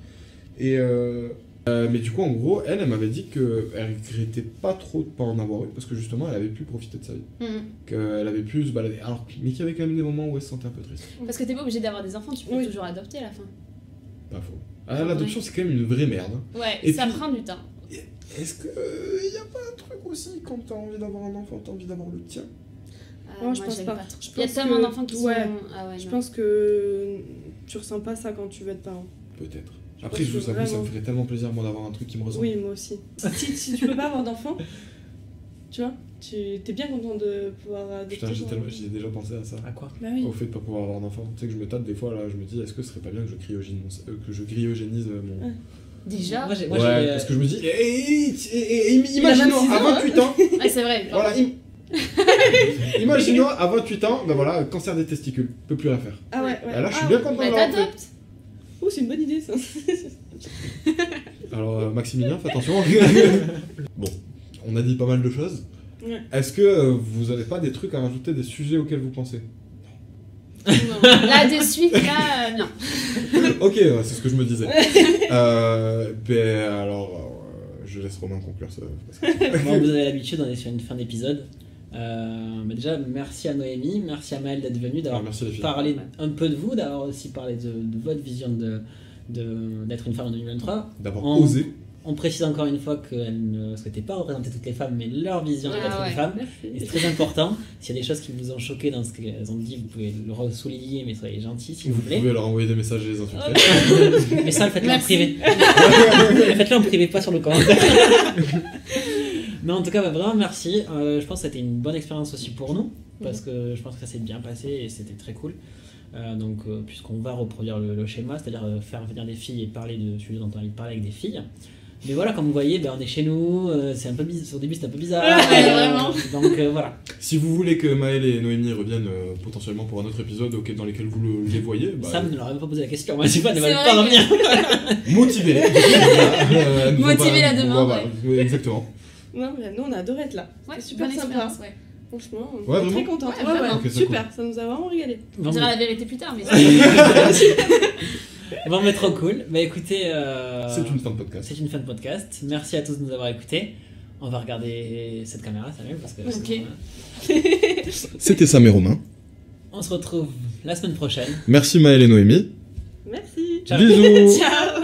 Et euh, euh, mais du coup, en gros, elle, elle m'avait dit qu'elle regrettait pas trop de pas en avoir eu parce que justement, elle avait pu profiter de sa vie. Mhm. Qu'elle avait pu se balader. Alors, mais qu'il y avait quand même des moments où elle se sentait un peu triste. Parce que t'es pas obligé d'avoir des enfants, tu peux Oui. toujours adopter à la fin. Pas faux. Ah, L'adoption, c'est quand même une vraie merde. hein. Ouais, Et ça puis- prend du temps. Est-ce qu'il n'y a pas un truc aussi quand t'as envie d'avoir un enfant, t'as envie d'avoir le tien? Ah, Moi, je pense pas. Je Il y a tellement d'enfants qui ouais. sont. Ah ouais, Je non. pense que tu ressens pas ça quand tu veux être parent. Peut-être. Je Après, je vous avoue, ça me ferait tellement plaisir, moi, d'avoir un truc qui me ressemble. Oui, moi aussi. si, si tu peux pas avoir d'enfant, tu vois, tu es bien content de pouvoir adopter. Putain, j'ai ton- tellement- j'y ai déjà pensé à ça. À quoi? Bah oui. Au fait de pas pouvoir avoir d'enfant. Tu sais que je me tâte des fois, là, je me dis, est-ce que ce serait pas bien que je cryogénise, euh, que je cryogénise euh, mon. Déjà Moi, j'ai- moi, ouais, j'ai, euh, parce que je me dis, eh, eh, eh, eh, imaginons 26 à ans, hein. 28 ans, Ouais, c'est vrai. voilà, im- imaginons à 28 ans, ben voilà, cancer des testicules, peut plus rien faire. Ah ouais, ouais. Et là, je suis Ah, bien content Bah, de l'avoir fait. t'adoptes Oh, c'est une bonne idée ça. Alors, euh, Maximilien, fais attention. bon, on a dit pas mal de choses. Ouais. Est-ce que euh, vous avez pas des trucs à rajouter, des sujets auxquels vous pensez? Non. Là, de suite, là, euh, non. Ok, ouais, c'est ce que je me disais. euh, ben alors, euh, je laisse Romain conclure ça. parce que- Bon, vous avez l'habitude, on est sur une fin d'épisode. Euh, bah déjà, merci à Noémie, merci à Maëlle d'être venue, Ah, d'avoir filles. parlé un peu de vous, d'avoir aussi parlé de, de votre vision de de- d'être une femme en 2023. D'avoir osé. On précise encore une fois qu'elle ne souhaitait pas représenter toutes les femmes, mais leur vision Ah d'être ouais. une femme. Et c'est très important. S'il y a des choses qui vous ont choqué dans ce qu'elles ont dit, vous pouvez le souligner, mais soyez gentils s'il vous Vous plaît. pouvez leur envoyer des messages et les insulter. Mais ça, le faites-le en privé. faites-le en privé, pas sur le commentaire. Mais en tout cas, bah, vraiment merci. Euh, je pense que c'était une bonne expérience aussi pour nous, parce que je pense que ça s'est bien passé et c'était très cool. Euh, donc, euh, puisqu'on va reproduire le, le schéma, c'est-à-dire euh, faire venir des filles et parler de sujets dont on a envie de parler avec des filles. Mais voilà, comme vous voyez, ben, on est chez nous, euh, c'est un peu bizarre, au début c'était un peu bizarre. Ouais, euh, vraiment. Donc euh, voilà. Si vous voulez que Maëlle et Noémie reviennent euh, potentiellement pour un autre épisode auquel- dans lequel vous le- les voyez, bah, Sam ne leur a même pas posé la question, moi je sais pas, ne vrai pas revenir. motivez-les. Euh, elles ne vont Motivez pas- la demande, exactement. Non, mais nous on a adoré être là. Ouais, super bonne sympa. ouais. Franchement, on Ouais, est très contents. Super, ça nous a vraiment régalé. On dira la vérité plus tard, mais bon, mais trop cool. Bah écoutez, euh, C'est une fin de podcast. c'est une fin de podcast. Merci à tous de nous avoir écoutés. On va regarder cette caméra, Samuel, parce que Ok. C'était Sam et Romain. on se retrouve la semaine prochaine. Merci Maël et Noémie. Merci. Ciao. Bisous ciao